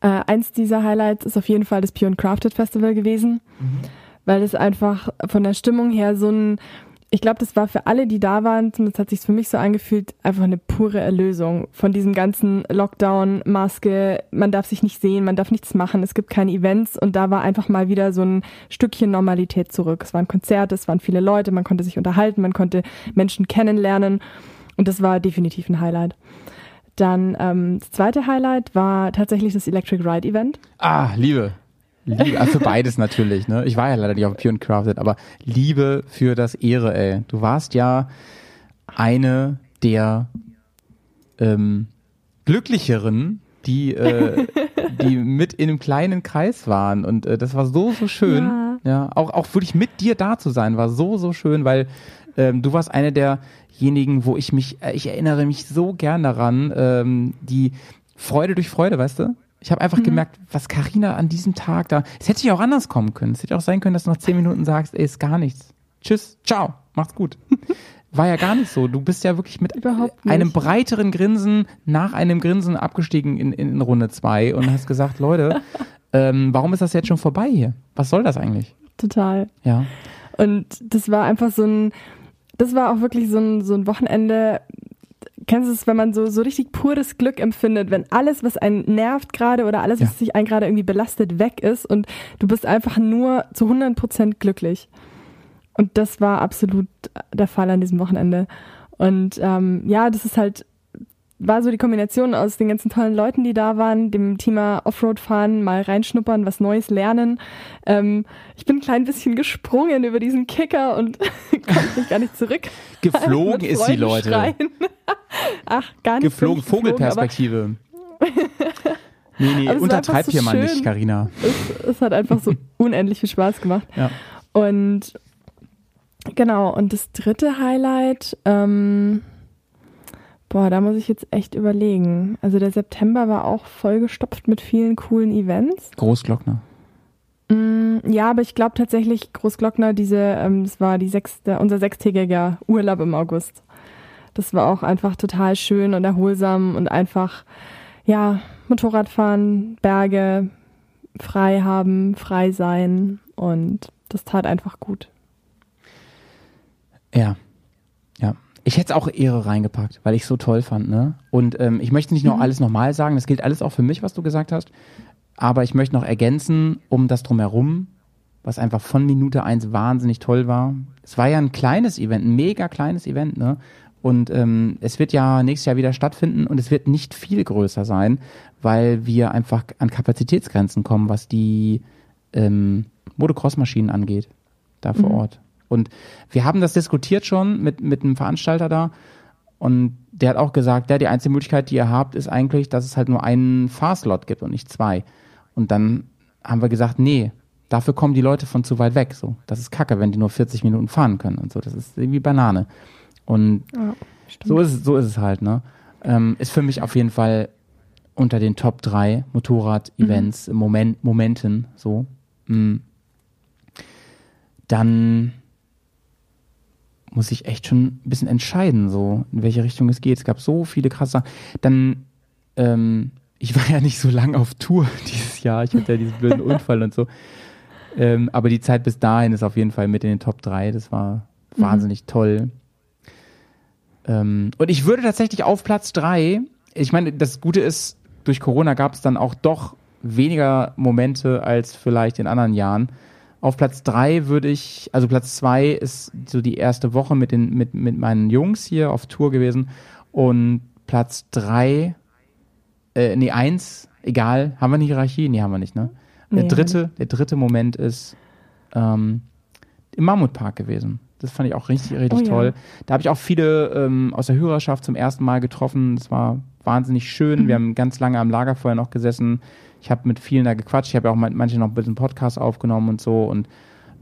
Äh, eins dieser Highlights ist auf jeden Fall das Pure and Crafted Festival gewesen, weil es einfach von der Stimmung her so ein, ich glaube, das war für alle, die da waren, zumindest hat sich für mich so angefühlt, einfach eine pure Erlösung von diesem ganzen Lockdown, Maske, man darf sich nicht sehen, man darf nichts machen, es gibt keine Events und da war einfach mal wieder so ein Stückchen Normalität zurück. Es waren Konzerte, es waren viele Leute, man konnte sich unterhalten, man konnte Menschen kennenlernen und das war definitiv ein Highlight. Dann ähm, das zweite Highlight war tatsächlich das Electric Ride Event. Ah, Liebe. Liebe, also für beides (laughs) natürlich, ne? Ich war ja leider nicht auf Pure and Crafted, aber Liebe für das Ehre, ey. Du warst ja eine der ähm, glücklicheren, die, äh, (laughs) die mit in einem kleinen Kreis waren. Und äh, das war so, so schön. Ja. ja. auch, auch wirklich mit dir da zu sein, war so, so schön, weil ähm, du warst eine derjenigen, wo ich mich, äh, ich erinnere mich so gern daran, ähm, die Freude durch Freude, weißt du? Ich habe einfach mhm. gemerkt, was Karina an diesem Tag da. Es hätte ja auch anders kommen können. Es hätte auch sein können, dass du nach zehn Minuten sagst, ey, ist gar nichts. Tschüss, ciao, macht's gut. (laughs) War ja gar nicht so. Du bist ja wirklich mit einem breiteren Grinsen nach einem Grinsen abgestiegen in, in Runde zwei und hast gesagt, Leute, (laughs) ähm, warum ist das jetzt schon vorbei hier? Was soll das eigentlich? Total. Ja. Und das war einfach so ein, das war auch wirklich so ein, so ein Wochenende, kennst du es, wenn man so, so richtig pures Glück empfindet, wenn alles, was einen nervt gerade oder alles, was sich einen gerade irgendwie belastet, weg ist und du bist einfach nur zu 100 Prozent glücklich. Und das war absolut der Fall an diesem Wochenende. Und ähm, ja, das ist halt, war so die Kombination aus den ganzen tollen Leuten, die da waren, dem Thema Offroad fahren, mal reinschnuppern, was Neues lernen. Ähm, ich bin ein klein bisschen gesprungen über diesen Kicker und (laughs) konnte mich gar nicht zurück. Geflogen ist sie, Leute. (laughs) Ach, gar nicht. Geflogen, Vogelperspektive. (laughs) nee, nee, untertreib so hier mal nicht, Karina. Es, es hat einfach so unendlich viel Spaß gemacht. Ja. Und Genau, und das dritte Highlight, ähm, boah, da muss ich jetzt echt überlegen. Also der September war auch vollgestopft mit vielen coolen Events. Großglockner. Mm, ja, aber ich glaube tatsächlich Großglockner, diese, ähm, das war die sechste, unser sechstägiger Urlaub im August. Das war auch einfach total schön und erholsam und einfach, ja, Motorradfahren, Berge, frei haben, frei sein und das tat einfach gut. Ja. Ja. Ich hätte es auch Ehre reingepackt, weil ich es so toll fand, ne? Und ähm, ich möchte nicht nur mhm. alles nochmal sagen, das gilt alles auch für mich, was du gesagt hast. Aber ich möchte noch ergänzen, um das drumherum, was einfach von Minute eins wahnsinnig toll war. Es war ja ein kleines Event, ein mega kleines Event, ne? Und ähm, es wird ja nächstes Jahr wieder stattfinden und es wird nicht viel größer sein, weil wir einfach an Kapazitätsgrenzen kommen, was die ähm, Motocross-Maschinen angeht, da vor mhm. Ort. Und wir haben das diskutiert schon mit, mit einem Veranstalter da. Und der hat auch gesagt, ja, die einzige Möglichkeit, die ihr habt, ist eigentlich, dass es halt nur einen Fahrslot gibt und nicht zwei. Und dann haben wir gesagt, nee, dafür kommen die Leute von zu weit weg. So, das ist Kacke, wenn die nur 40 Minuten fahren können und so. Das ist irgendwie Banane. Und ja, so ist es, so ist es halt, ne? Ähm, ist für mich auf jeden Fall unter den Top 3 Motorrad-Events, mhm. Moment, Momenten, so. Mhm. Dann muss ich echt schon ein bisschen entscheiden, so in welche Richtung es geht. Es gab so viele krasse Sachen. Dann, ähm, ich war (laughs) ja nicht so lang auf Tour (laughs) dieses Jahr. Ich hatte ja diesen blöden Unfall und so. Ähm, aber die Zeit bis dahin ist auf jeden Fall mit in den Top 3. Das war mhm. wahnsinnig toll. Ähm, und ich würde tatsächlich auf Platz 3, ich meine, das Gute ist, durch Corona gab es dann auch doch weniger Momente als vielleicht in anderen Jahren. Auf Platz drei würde ich, also Platz zwei ist so die erste Woche mit den, mit, mit meinen Jungs hier auf Tour gewesen. Und Platz drei, äh, nee, eins, egal, haben wir eine Hierarchie? Nee, haben wir nicht, ne? Der dritte, der dritte Moment ist ähm, im Mammutpark gewesen. Das fand ich auch richtig, richtig oh, toll. Ja. Da habe ich auch viele ähm, aus der Hörerschaft zum ersten Mal getroffen. Das war wahnsinnig schön. Mhm. Wir haben ganz lange am Lagerfeuer noch gesessen. Ich habe mit vielen da gequatscht. Ich habe ja auch manche noch ein bisschen Podcast aufgenommen und so. Und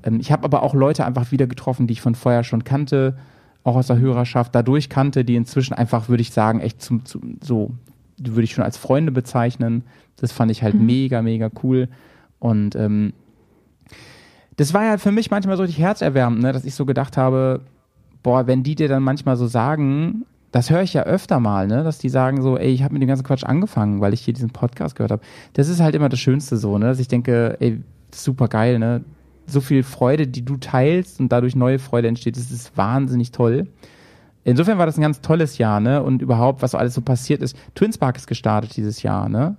ähm, ich habe aber auch Leute einfach wieder getroffen, die ich von vorher schon kannte, auch aus der Hörerschaft dadurch kannte, die inzwischen einfach, würde ich sagen, echt zum, zum so, die würde ich schon als Freunde bezeichnen. Das fand ich halt mhm. mega, mega cool. Und ähm, das war ja für mich manchmal so richtig herzerwärmend, ne, dass ich so gedacht habe, boah, wenn die dir dann manchmal so sagen, das höre ich ja öfter mal, ne, dass die sagen so, ey, ich habe mit dem ganzen Quatsch angefangen, weil ich hier diesen Podcast gehört habe. Das ist halt immer das Schönste so, ne, dass ich denke, ey, super geil, ne, so viel Freude, die du teilst und dadurch neue Freude entsteht, das ist wahnsinnig toll. Insofern war das ein ganz tolles Jahr, ne, und überhaupt, was so alles so passiert ist. Twinspark ist gestartet dieses Jahr, ne,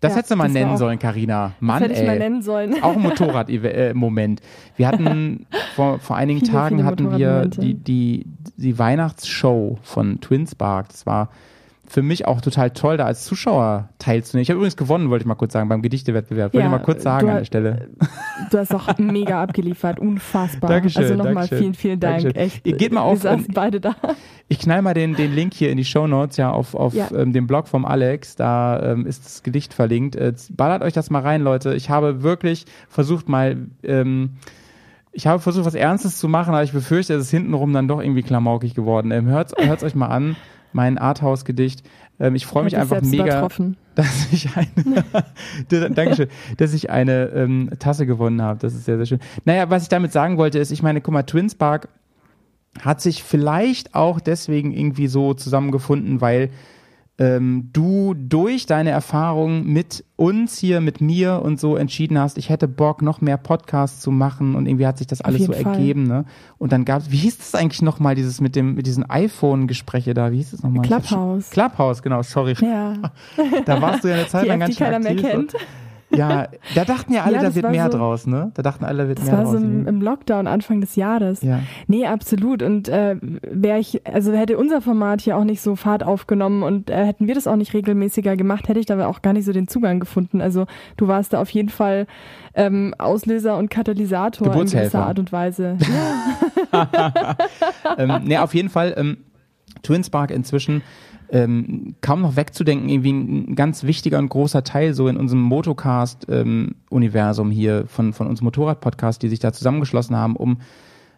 das ja, hättest du mal nennen auch, sollen, Karina. Mann, das hätte ich mal nennen sollen. Auch ein (laughs) Motorrad-Moment. Wir hatten (laughs) vor, vor einigen viele, Tagen viele hatten wir die, die, die Weihnachtsshow von Twinspark. Das war für mich auch total toll, da als Zuschauer teilzunehmen. Ich habe übrigens gewonnen, wollte ich mal kurz sagen, beim Gedichtewettbewerb. Wollte Ja, ich mal kurz sagen an der Stelle. (laughs) Du hast auch mega abgeliefert, unfassbar. Dankeschön, also nochmal vielen, vielen Dank. Dankeschön. Echt. Ihr geht mal auf, Wir saßen ähm, beide da. Ich knall mal den, den Link hier in die Show Notes, ja, auf, auf Ja. Ähm, dem Blog vom Alex. Da ähm, ist das Gedicht verlinkt. Äh, ballert euch das mal rein, Leute. Ich habe wirklich versucht mal, ähm, ich habe versucht, was Ernstes zu machen, aber ich befürchte, es ist hintenrum dann doch irgendwie klamaukig geworden. Ähm, hört's, hört's euch mal an, mein Arthouse-Gedicht. Ähm, ich freue mich einfach mega, (laughs) dass ich eine, (laughs) Dankeschön, dass ich eine ähm, Tasse gewonnen habe. Das ist sehr, sehr schön. Naja, was ich damit sagen wollte, ist, ich meine, guck mal, Twinspark hat sich vielleicht auch deswegen irgendwie so zusammengefunden, weil ähm, du durch deine Erfahrung mit uns hier, mit mir und so entschieden hast, ich hätte Bock, noch mehr Podcasts zu machen und irgendwie hat sich das alles so Fall. ergeben, ne? Und dann gab's, wie hieß das eigentlich nochmal, dieses mit dem, mit diesen iPhone-Gespräche da, wie hieß das nochmal? Clubhouse. Clubhouse, genau, sorry. Ja, (laughs) Da warst du ja eine Zeit lang ganz schön keiner mehr aktiv. kennt. Ja, da dachten ja alle, Ja, da das wird war mehr so- draus, ne? Da dachten alle, da wird Das mehr war draus. so im, im Lockdown Anfang des Jahres. ja. Nee, absolut. Und äh, wäre ich, also hätte unser Format hier auch nicht so Fahrt aufgenommen und äh, hätten wir das auch nicht regelmäßiger gemacht, hätte ich da auch gar nicht so den Zugang gefunden. Also du warst da auf jeden Fall ähm, Auslöser und Katalysator in gewisser Art und Weise. (laughs) ähm, nee, auf jeden Fall, ähm, Twinspark inzwischen ähm, kaum noch wegzudenken, irgendwie ein ganz wichtiger und großer Teil so in unserem Motocast-Universum hier von, von uns Motorrad-Podcast, die sich da zusammengeschlossen haben, um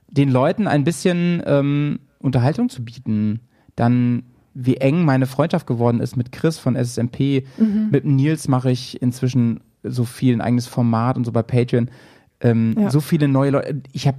den Leuten ein bisschen ähm, Unterhaltung zu bieten. Dann, wie eng meine Freundschaft geworden ist mit Chris von SSMP, mit Nils mache ich inzwischen so viel, ein eigenes Format und so bei Patreon. Ähm, Ja. So viele neue Leute. Ich habe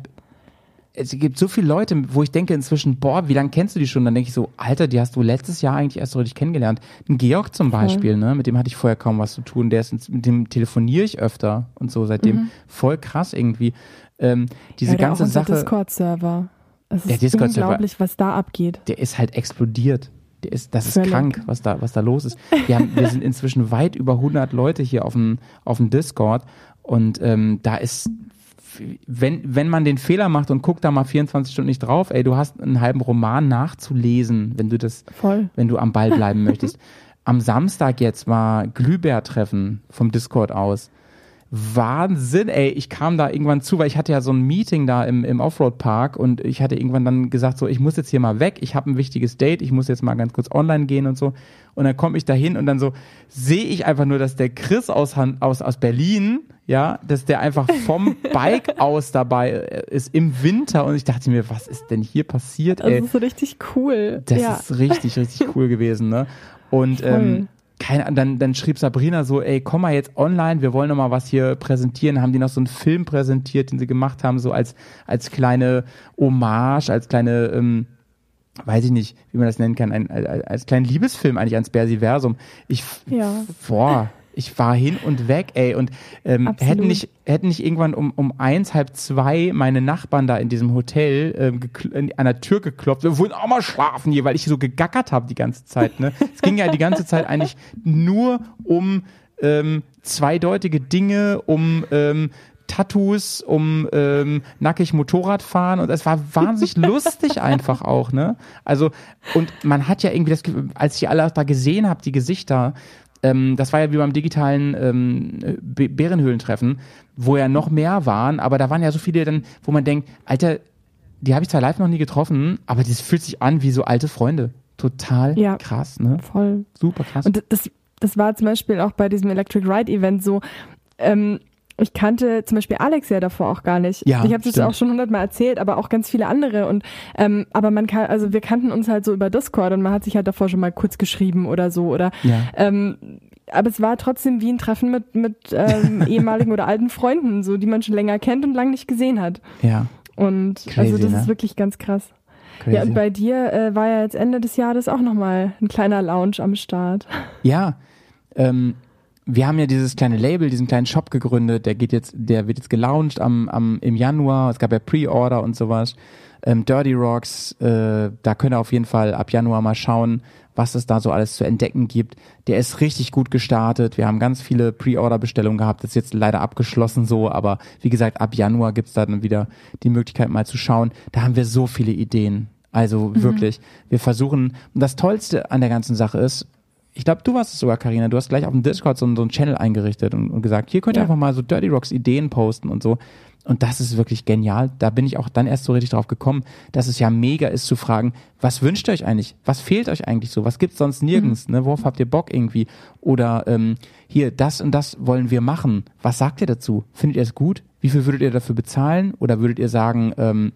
es gibt so viele Leute, wo ich denke inzwischen, boah, wie lange kennst du die schon? Dann denke ich so, Alter, die hast du letztes Jahr eigentlich erst so richtig kennengelernt. Ein Georg zum Beispiel, ne, mit dem hatte ich vorher kaum was zu tun. Der ist, mit dem telefoniere ich öfter und so seitdem. Voll krass irgendwie. Ähm, diese ja, der ganze auch Sache, Discord-Server. Es Der ist Discord-Server- unglaublich, was da abgeht. der ist halt explodiert. Der ist, das ist Völlig. krank, was da, was da los ist. Wir, haben, wir sind inzwischen weit über 100 Leute hier auf dem, auf dem Discord und ähm, da ist, wenn, wenn man den Fehler macht und guckt da mal 24 Stunden nicht drauf, ey, du hast einen halben Roman nachzulesen, wenn du das, Voll. wenn du am Ball bleiben möchtest. (laughs) Am Samstag jetzt war Glühbär-Treffen vom Discord aus. Wahnsinn, ey. Ich kam da irgendwann zu, weil ich hatte ja so ein Meeting da im, im Offroad-Park und ich hatte irgendwann dann gesagt, so, ich muss jetzt hier mal weg, ich habe ein wichtiges Date, ich muss jetzt mal ganz kurz online gehen und so. Und dann komme ich da hin und dann so sehe ich einfach nur, dass der Chris aus, aus, aus Berlin, ja, dass der einfach vom (laughs) Bike aus dabei äh, ist im Winter und ich dachte mir, was ist denn hier passiert, Das ey? ist so richtig cool. Das ja. ist richtig, richtig cool gewesen, ne? Und ähm, keine, dann, dann schrieb Sabrina so, ey, komm mal jetzt online, wir wollen noch mal was hier präsentieren. Haben die noch so einen Film präsentiert, den sie gemacht haben, so als, als kleine Hommage, als kleine, ähm, weiß ich nicht, wie man das nennen kann, ein, als, als kleinen Liebesfilm eigentlich ans Bersiversum. Ich, Ja. boah, ich war hin und weg, ey. Und ähm, hätten nicht, hätten nicht irgendwann um, um eins, halb zwei meine Nachbarn da in diesem Hotel ähm, an der Tür geklopft, wir wollen auch mal schlafen hier, weil ich so gegackert habe die ganze Zeit. Ne? (laughs) Es ging ja die ganze Zeit eigentlich nur um ähm, zweideutige Dinge, um ähm, Tattoos, um ähm, nackig Motorrad fahren und es war wahnsinnig (laughs) lustig einfach auch, ne? Also und man hat ja irgendwie das als ich alle da gesehen habe, die Gesichter, ähm, das war ja wie beim digitalen ähm, Bärenhöhlentreffen, wo ja noch mehr waren, aber da waren ja so viele dann, wo man denkt, Alter, die habe ich zwar live noch nie getroffen, aber das fühlt sich an wie so alte Freunde. Total Ja. krass, ne? Voll. Super krass. Und das, das war zum Beispiel auch bei diesem Electric Ride Event so. Ähm, ich kannte zum Beispiel Alex ja davor auch gar nicht. Ja, ich habe das stimmt. auch schon hundertmal erzählt, aber auch ganz viele andere. Und ähm, aber man kann, also wir kannten uns halt so über Discord und man hat sich halt davor schon mal kurz geschrieben oder so oder. Ja. Ähm, aber es war trotzdem wie ein Treffen mit mit ähm, (laughs) ehemaligen oder alten Freunden, so die man schon länger kennt und lange nicht gesehen hat. ja, Und Crazy, also das ne? ist wirklich ganz krass. crazy. Ja, und bei dir äh, war ja jetzt Ende des Jahres auch nochmal ein kleiner Lounge am Start. Ja, ähm, wir haben ja dieses kleine Label, diesen kleinen Shop gegründet, der geht jetzt, der wird jetzt gelauncht am, am, im Januar, es gab ja Pre-Order und sowas. Ähm, Dirty Rocks, äh, da könnt ihr auf jeden Fall ab Januar mal schauen, was es da so alles zu entdecken gibt. Der ist richtig gut gestartet. Wir haben ganz viele Pre-Order-Bestellungen gehabt. Das ist jetzt leider abgeschlossen so, aber wie gesagt, ab Januar gibt's da dann wieder die Möglichkeit mal zu schauen. Da haben wir so viele Ideen. Also mhm. wirklich, wir versuchen, und das Tollste an der ganzen Sache ist, ich glaube, du warst es sogar, Karina. Du hast gleich auf dem Discord so, so einen Channel eingerichtet und, und gesagt, hier könnt ihr ja. einfach mal so Dirty Rocks Ideen posten und so. Und das ist wirklich genial. Da bin ich auch dann erst so richtig drauf gekommen, dass es ja mega ist zu fragen, was wünscht ihr euch eigentlich? Was fehlt euch eigentlich so? Was gibt's sonst nirgends? Mhm. Ne? Worauf habt ihr Bock irgendwie? Oder ähm, hier, das und das wollen wir machen. Was sagt ihr dazu? Findet ihr es gut? Wie viel würdet ihr dafür bezahlen? Oder würdet ihr sagen, ähm,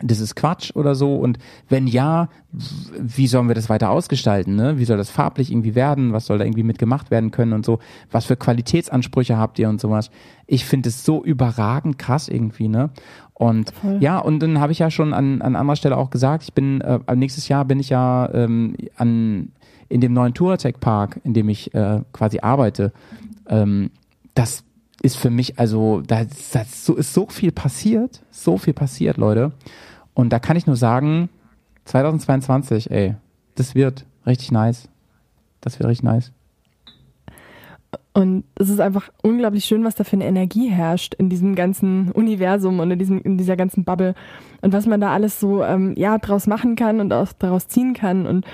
das ist Quatsch oder so? Und wenn ja, wie sollen wir das weiter ausgestalten? Ne? Wie soll das farblich irgendwie werden? Was soll da irgendwie mitgemacht werden können und so? Was für Qualitätsansprüche habt ihr und sowas? Ich finde es so überragend krass irgendwie, ne? Und Voll. ja, und dann habe ich ja schon an, an anderer Stelle auch gesagt, ich bin äh, nächstes Jahr bin ich ja ähm, an in dem neuen Touratech Park, in dem ich äh, quasi arbeite. Ähm, das ist für mich, also da, ist so, ist so viel passiert, so viel passiert, Leute. Und da kann ich nur sagen, 2022, ey, das wird richtig nice. Das wird richtig nice. Und es ist einfach unglaublich schön, was da für eine Energie herrscht in diesem ganzen Universum und in, diesem, in dieser ganzen Bubble. Und was man da alles so ähm, ja, draus machen kann und auch daraus ziehen kann. Und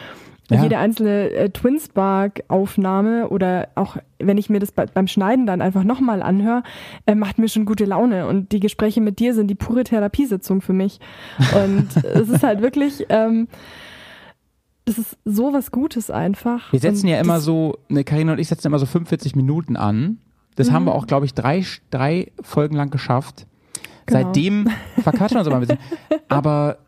ja. Jede einzelne äh, Twinspark-Aufnahme oder auch wenn ich mir das bei, beim Schneiden dann einfach nochmal anhöre, äh, macht mir schon gute Laune. Und die Gespräche mit dir sind die pure Therapiesitzung für mich. Und (laughs) es ist halt wirklich, ähm, das ist so was Gutes einfach. Wir setzen und ja immer so, ne, Karina und ich setzen immer so 45 Minuten an. Das mhm. haben wir auch, glaube ich, drei, drei Folgen lang geschafft. Genau. Seitdem (laughs) verquatschen wir uns immer ein bisschen. Aber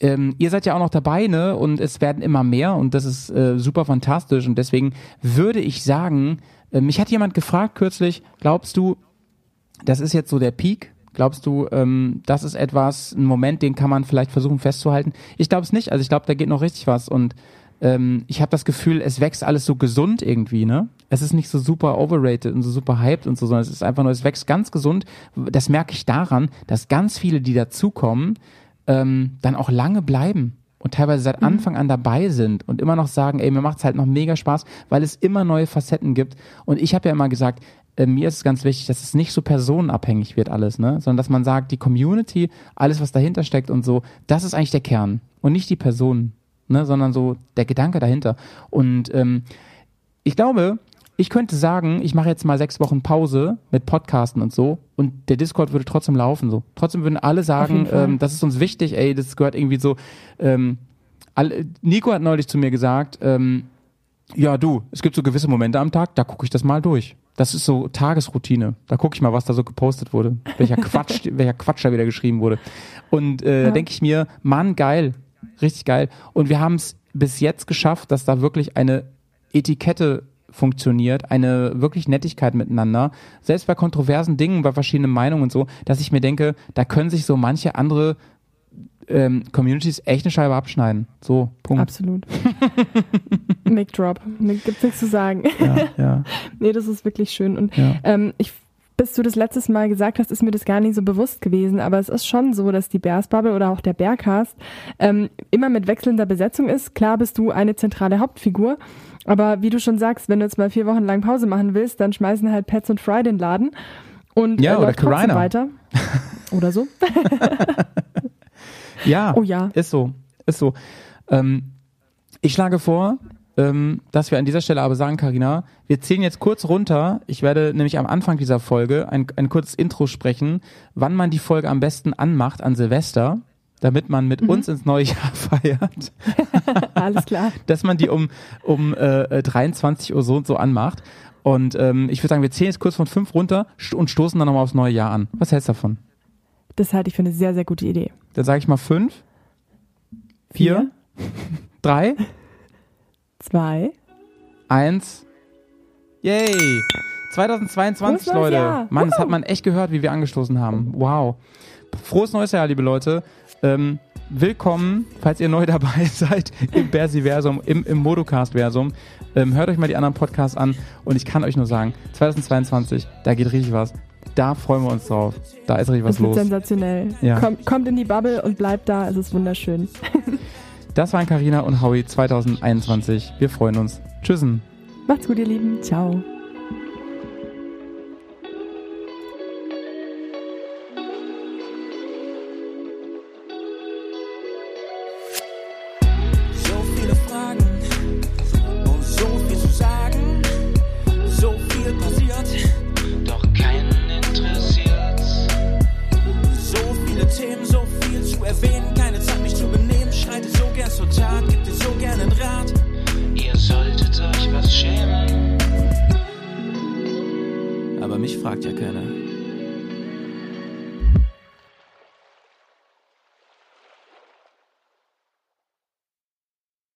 ähm, ihr seid ja auch noch dabei, ne? Und es werden immer mehr und das ist äh, super fantastisch. Und deswegen würde ich sagen, äh, mich hat jemand gefragt kürzlich, glaubst du, das ist jetzt so der Peak? Glaubst du, ähm, das ist etwas, ein Moment, den kann man vielleicht versuchen festzuhalten? Ich glaube es nicht. Also ich glaube, da geht noch richtig was. Und ähm, ich habe das Gefühl, es wächst alles so gesund irgendwie, ne? Es ist nicht so super overrated und so super hyped und so, sondern es ist einfach nur, es wächst ganz gesund. Das merke ich daran, dass ganz viele, die dazukommen, ähm, dann auch lange bleiben und teilweise seit mhm. Anfang an dabei sind und immer noch sagen, ey, mir macht's halt noch mega Spaß, weil es immer neue Facetten gibt. Und ich habe ja immer gesagt, äh, mir ist es ganz wichtig, dass es nicht so personenabhängig wird alles, ne? Sondern dass man sagt, die Community, alles, was dahinter steckt und so, das ist eigentlich der Kern und nicht die Personen, ne? Sondern so der Gedanke dahinter. Und ähm, ich glaube, ich könnte sagen, ich mache jetzt mal sechs Wochen Pause mit Podcasten und so und der Discord würde trotzdem laufen so. Trotzdem würden alle sagen, ähm, das ist uns wichtig, ey, das gehört irgendwie so. Ähm, alle, Nico hat neulich zu mir gesagt, ähm, ja du, es gibt so gewisse Momente am Tag, da gucke ich das mal durch. Das ist so Tagesroutine. Da gucke ich mal, was da so gepostet wurde, welcher Quatsch, (laughs) welcher Quatsch da wieder geschrieben wurde. Und äh, ja. da denke ich mir, Mann, geil, richtig geil. Und wir haben es bis jetzt geschafft, dass da wirklich eine Etikette funktioniert, eine wirklich Nettigkeit miteinander, selbst bei kontroversen Dingen, bei verschiedenen Meinungen und so, dass ich mir denke, da können sich so manche andere ähm, Communities echt eine Scheibe abschneiden. So, Punkt. Absolut. (laughs) Mic Drop. Gibt's nichts zu sagen. Ja, ja. (laughs) nee, das ist wirklich schön. Und ja. ähm, ich bis du das letztes Mal gesagt hast, ist mir das gar nicht so bewusst gewesen, aber es ist schon so, dass die Bears Bubble oder auch der Bearcast ähm, immer mit wechselnder Besetzung ist. Klar bist du eine zentrale Hauptfigur, aber wie du schon sagst, wenn du jetzt mal vier Wochen lang Pause machen willst, dann schmeißen halt Pets und Fry den Laden und ja, äh, oder Carina. weiter. (laughs) oder so. (laughs) ja, oh ja, ist so, ist so. Ähm, ich schlage vor, ähm, dass wir an dieser Stelle aber sagen, Karina, wir zählen jetzt kurz runter. Ich werde nämlich am Anfang dieser Folge ein, ein kurzes Intro sprechen, wann man die Folge am besten anmacht an Silvester damit man mit mhm. uns ins neue Jahr (laughs) feiert. (laughs) Alles klar. Dass man die um, um äh, 23 Uhr so und so anmacht. Und ähm, ich würde sagen, wir zählen jetzt kurz von fünf runter und stoßen dann nochmal aufs neue Jahr an. Was hältst du davon? Das halte ich für eine sehr, sehr gute Idee. Dann sage ich mal fünf, vier, vier (laughs) drei, zwei, eins. Yay! 2022, Leute. Jahr. Mann, das hat man echt gehört, wie wir angestoßen haben. Wow. Frohes neues Jahr, liebe Leute. Ähm, willkommen, falls ihr neu dabei (laughs) seid, im Bersiversum, im, im Modocast-Versum. Ähm, hört euch mal die anderen Podcasts an und ich kann euch nur sagen, 2022, da geht richtig was. Da freuen wir uns drauf. Da ist richtig was das los. Sensationell. Ja. Kommt, kommt in die Bubble und bleibt da. Es ist wunderschön. (laughs) das waren Karina und Howie 2021. Wir freuen uns. Tschüssen. Macht's gut, ihr Lieben. Ciao. Aber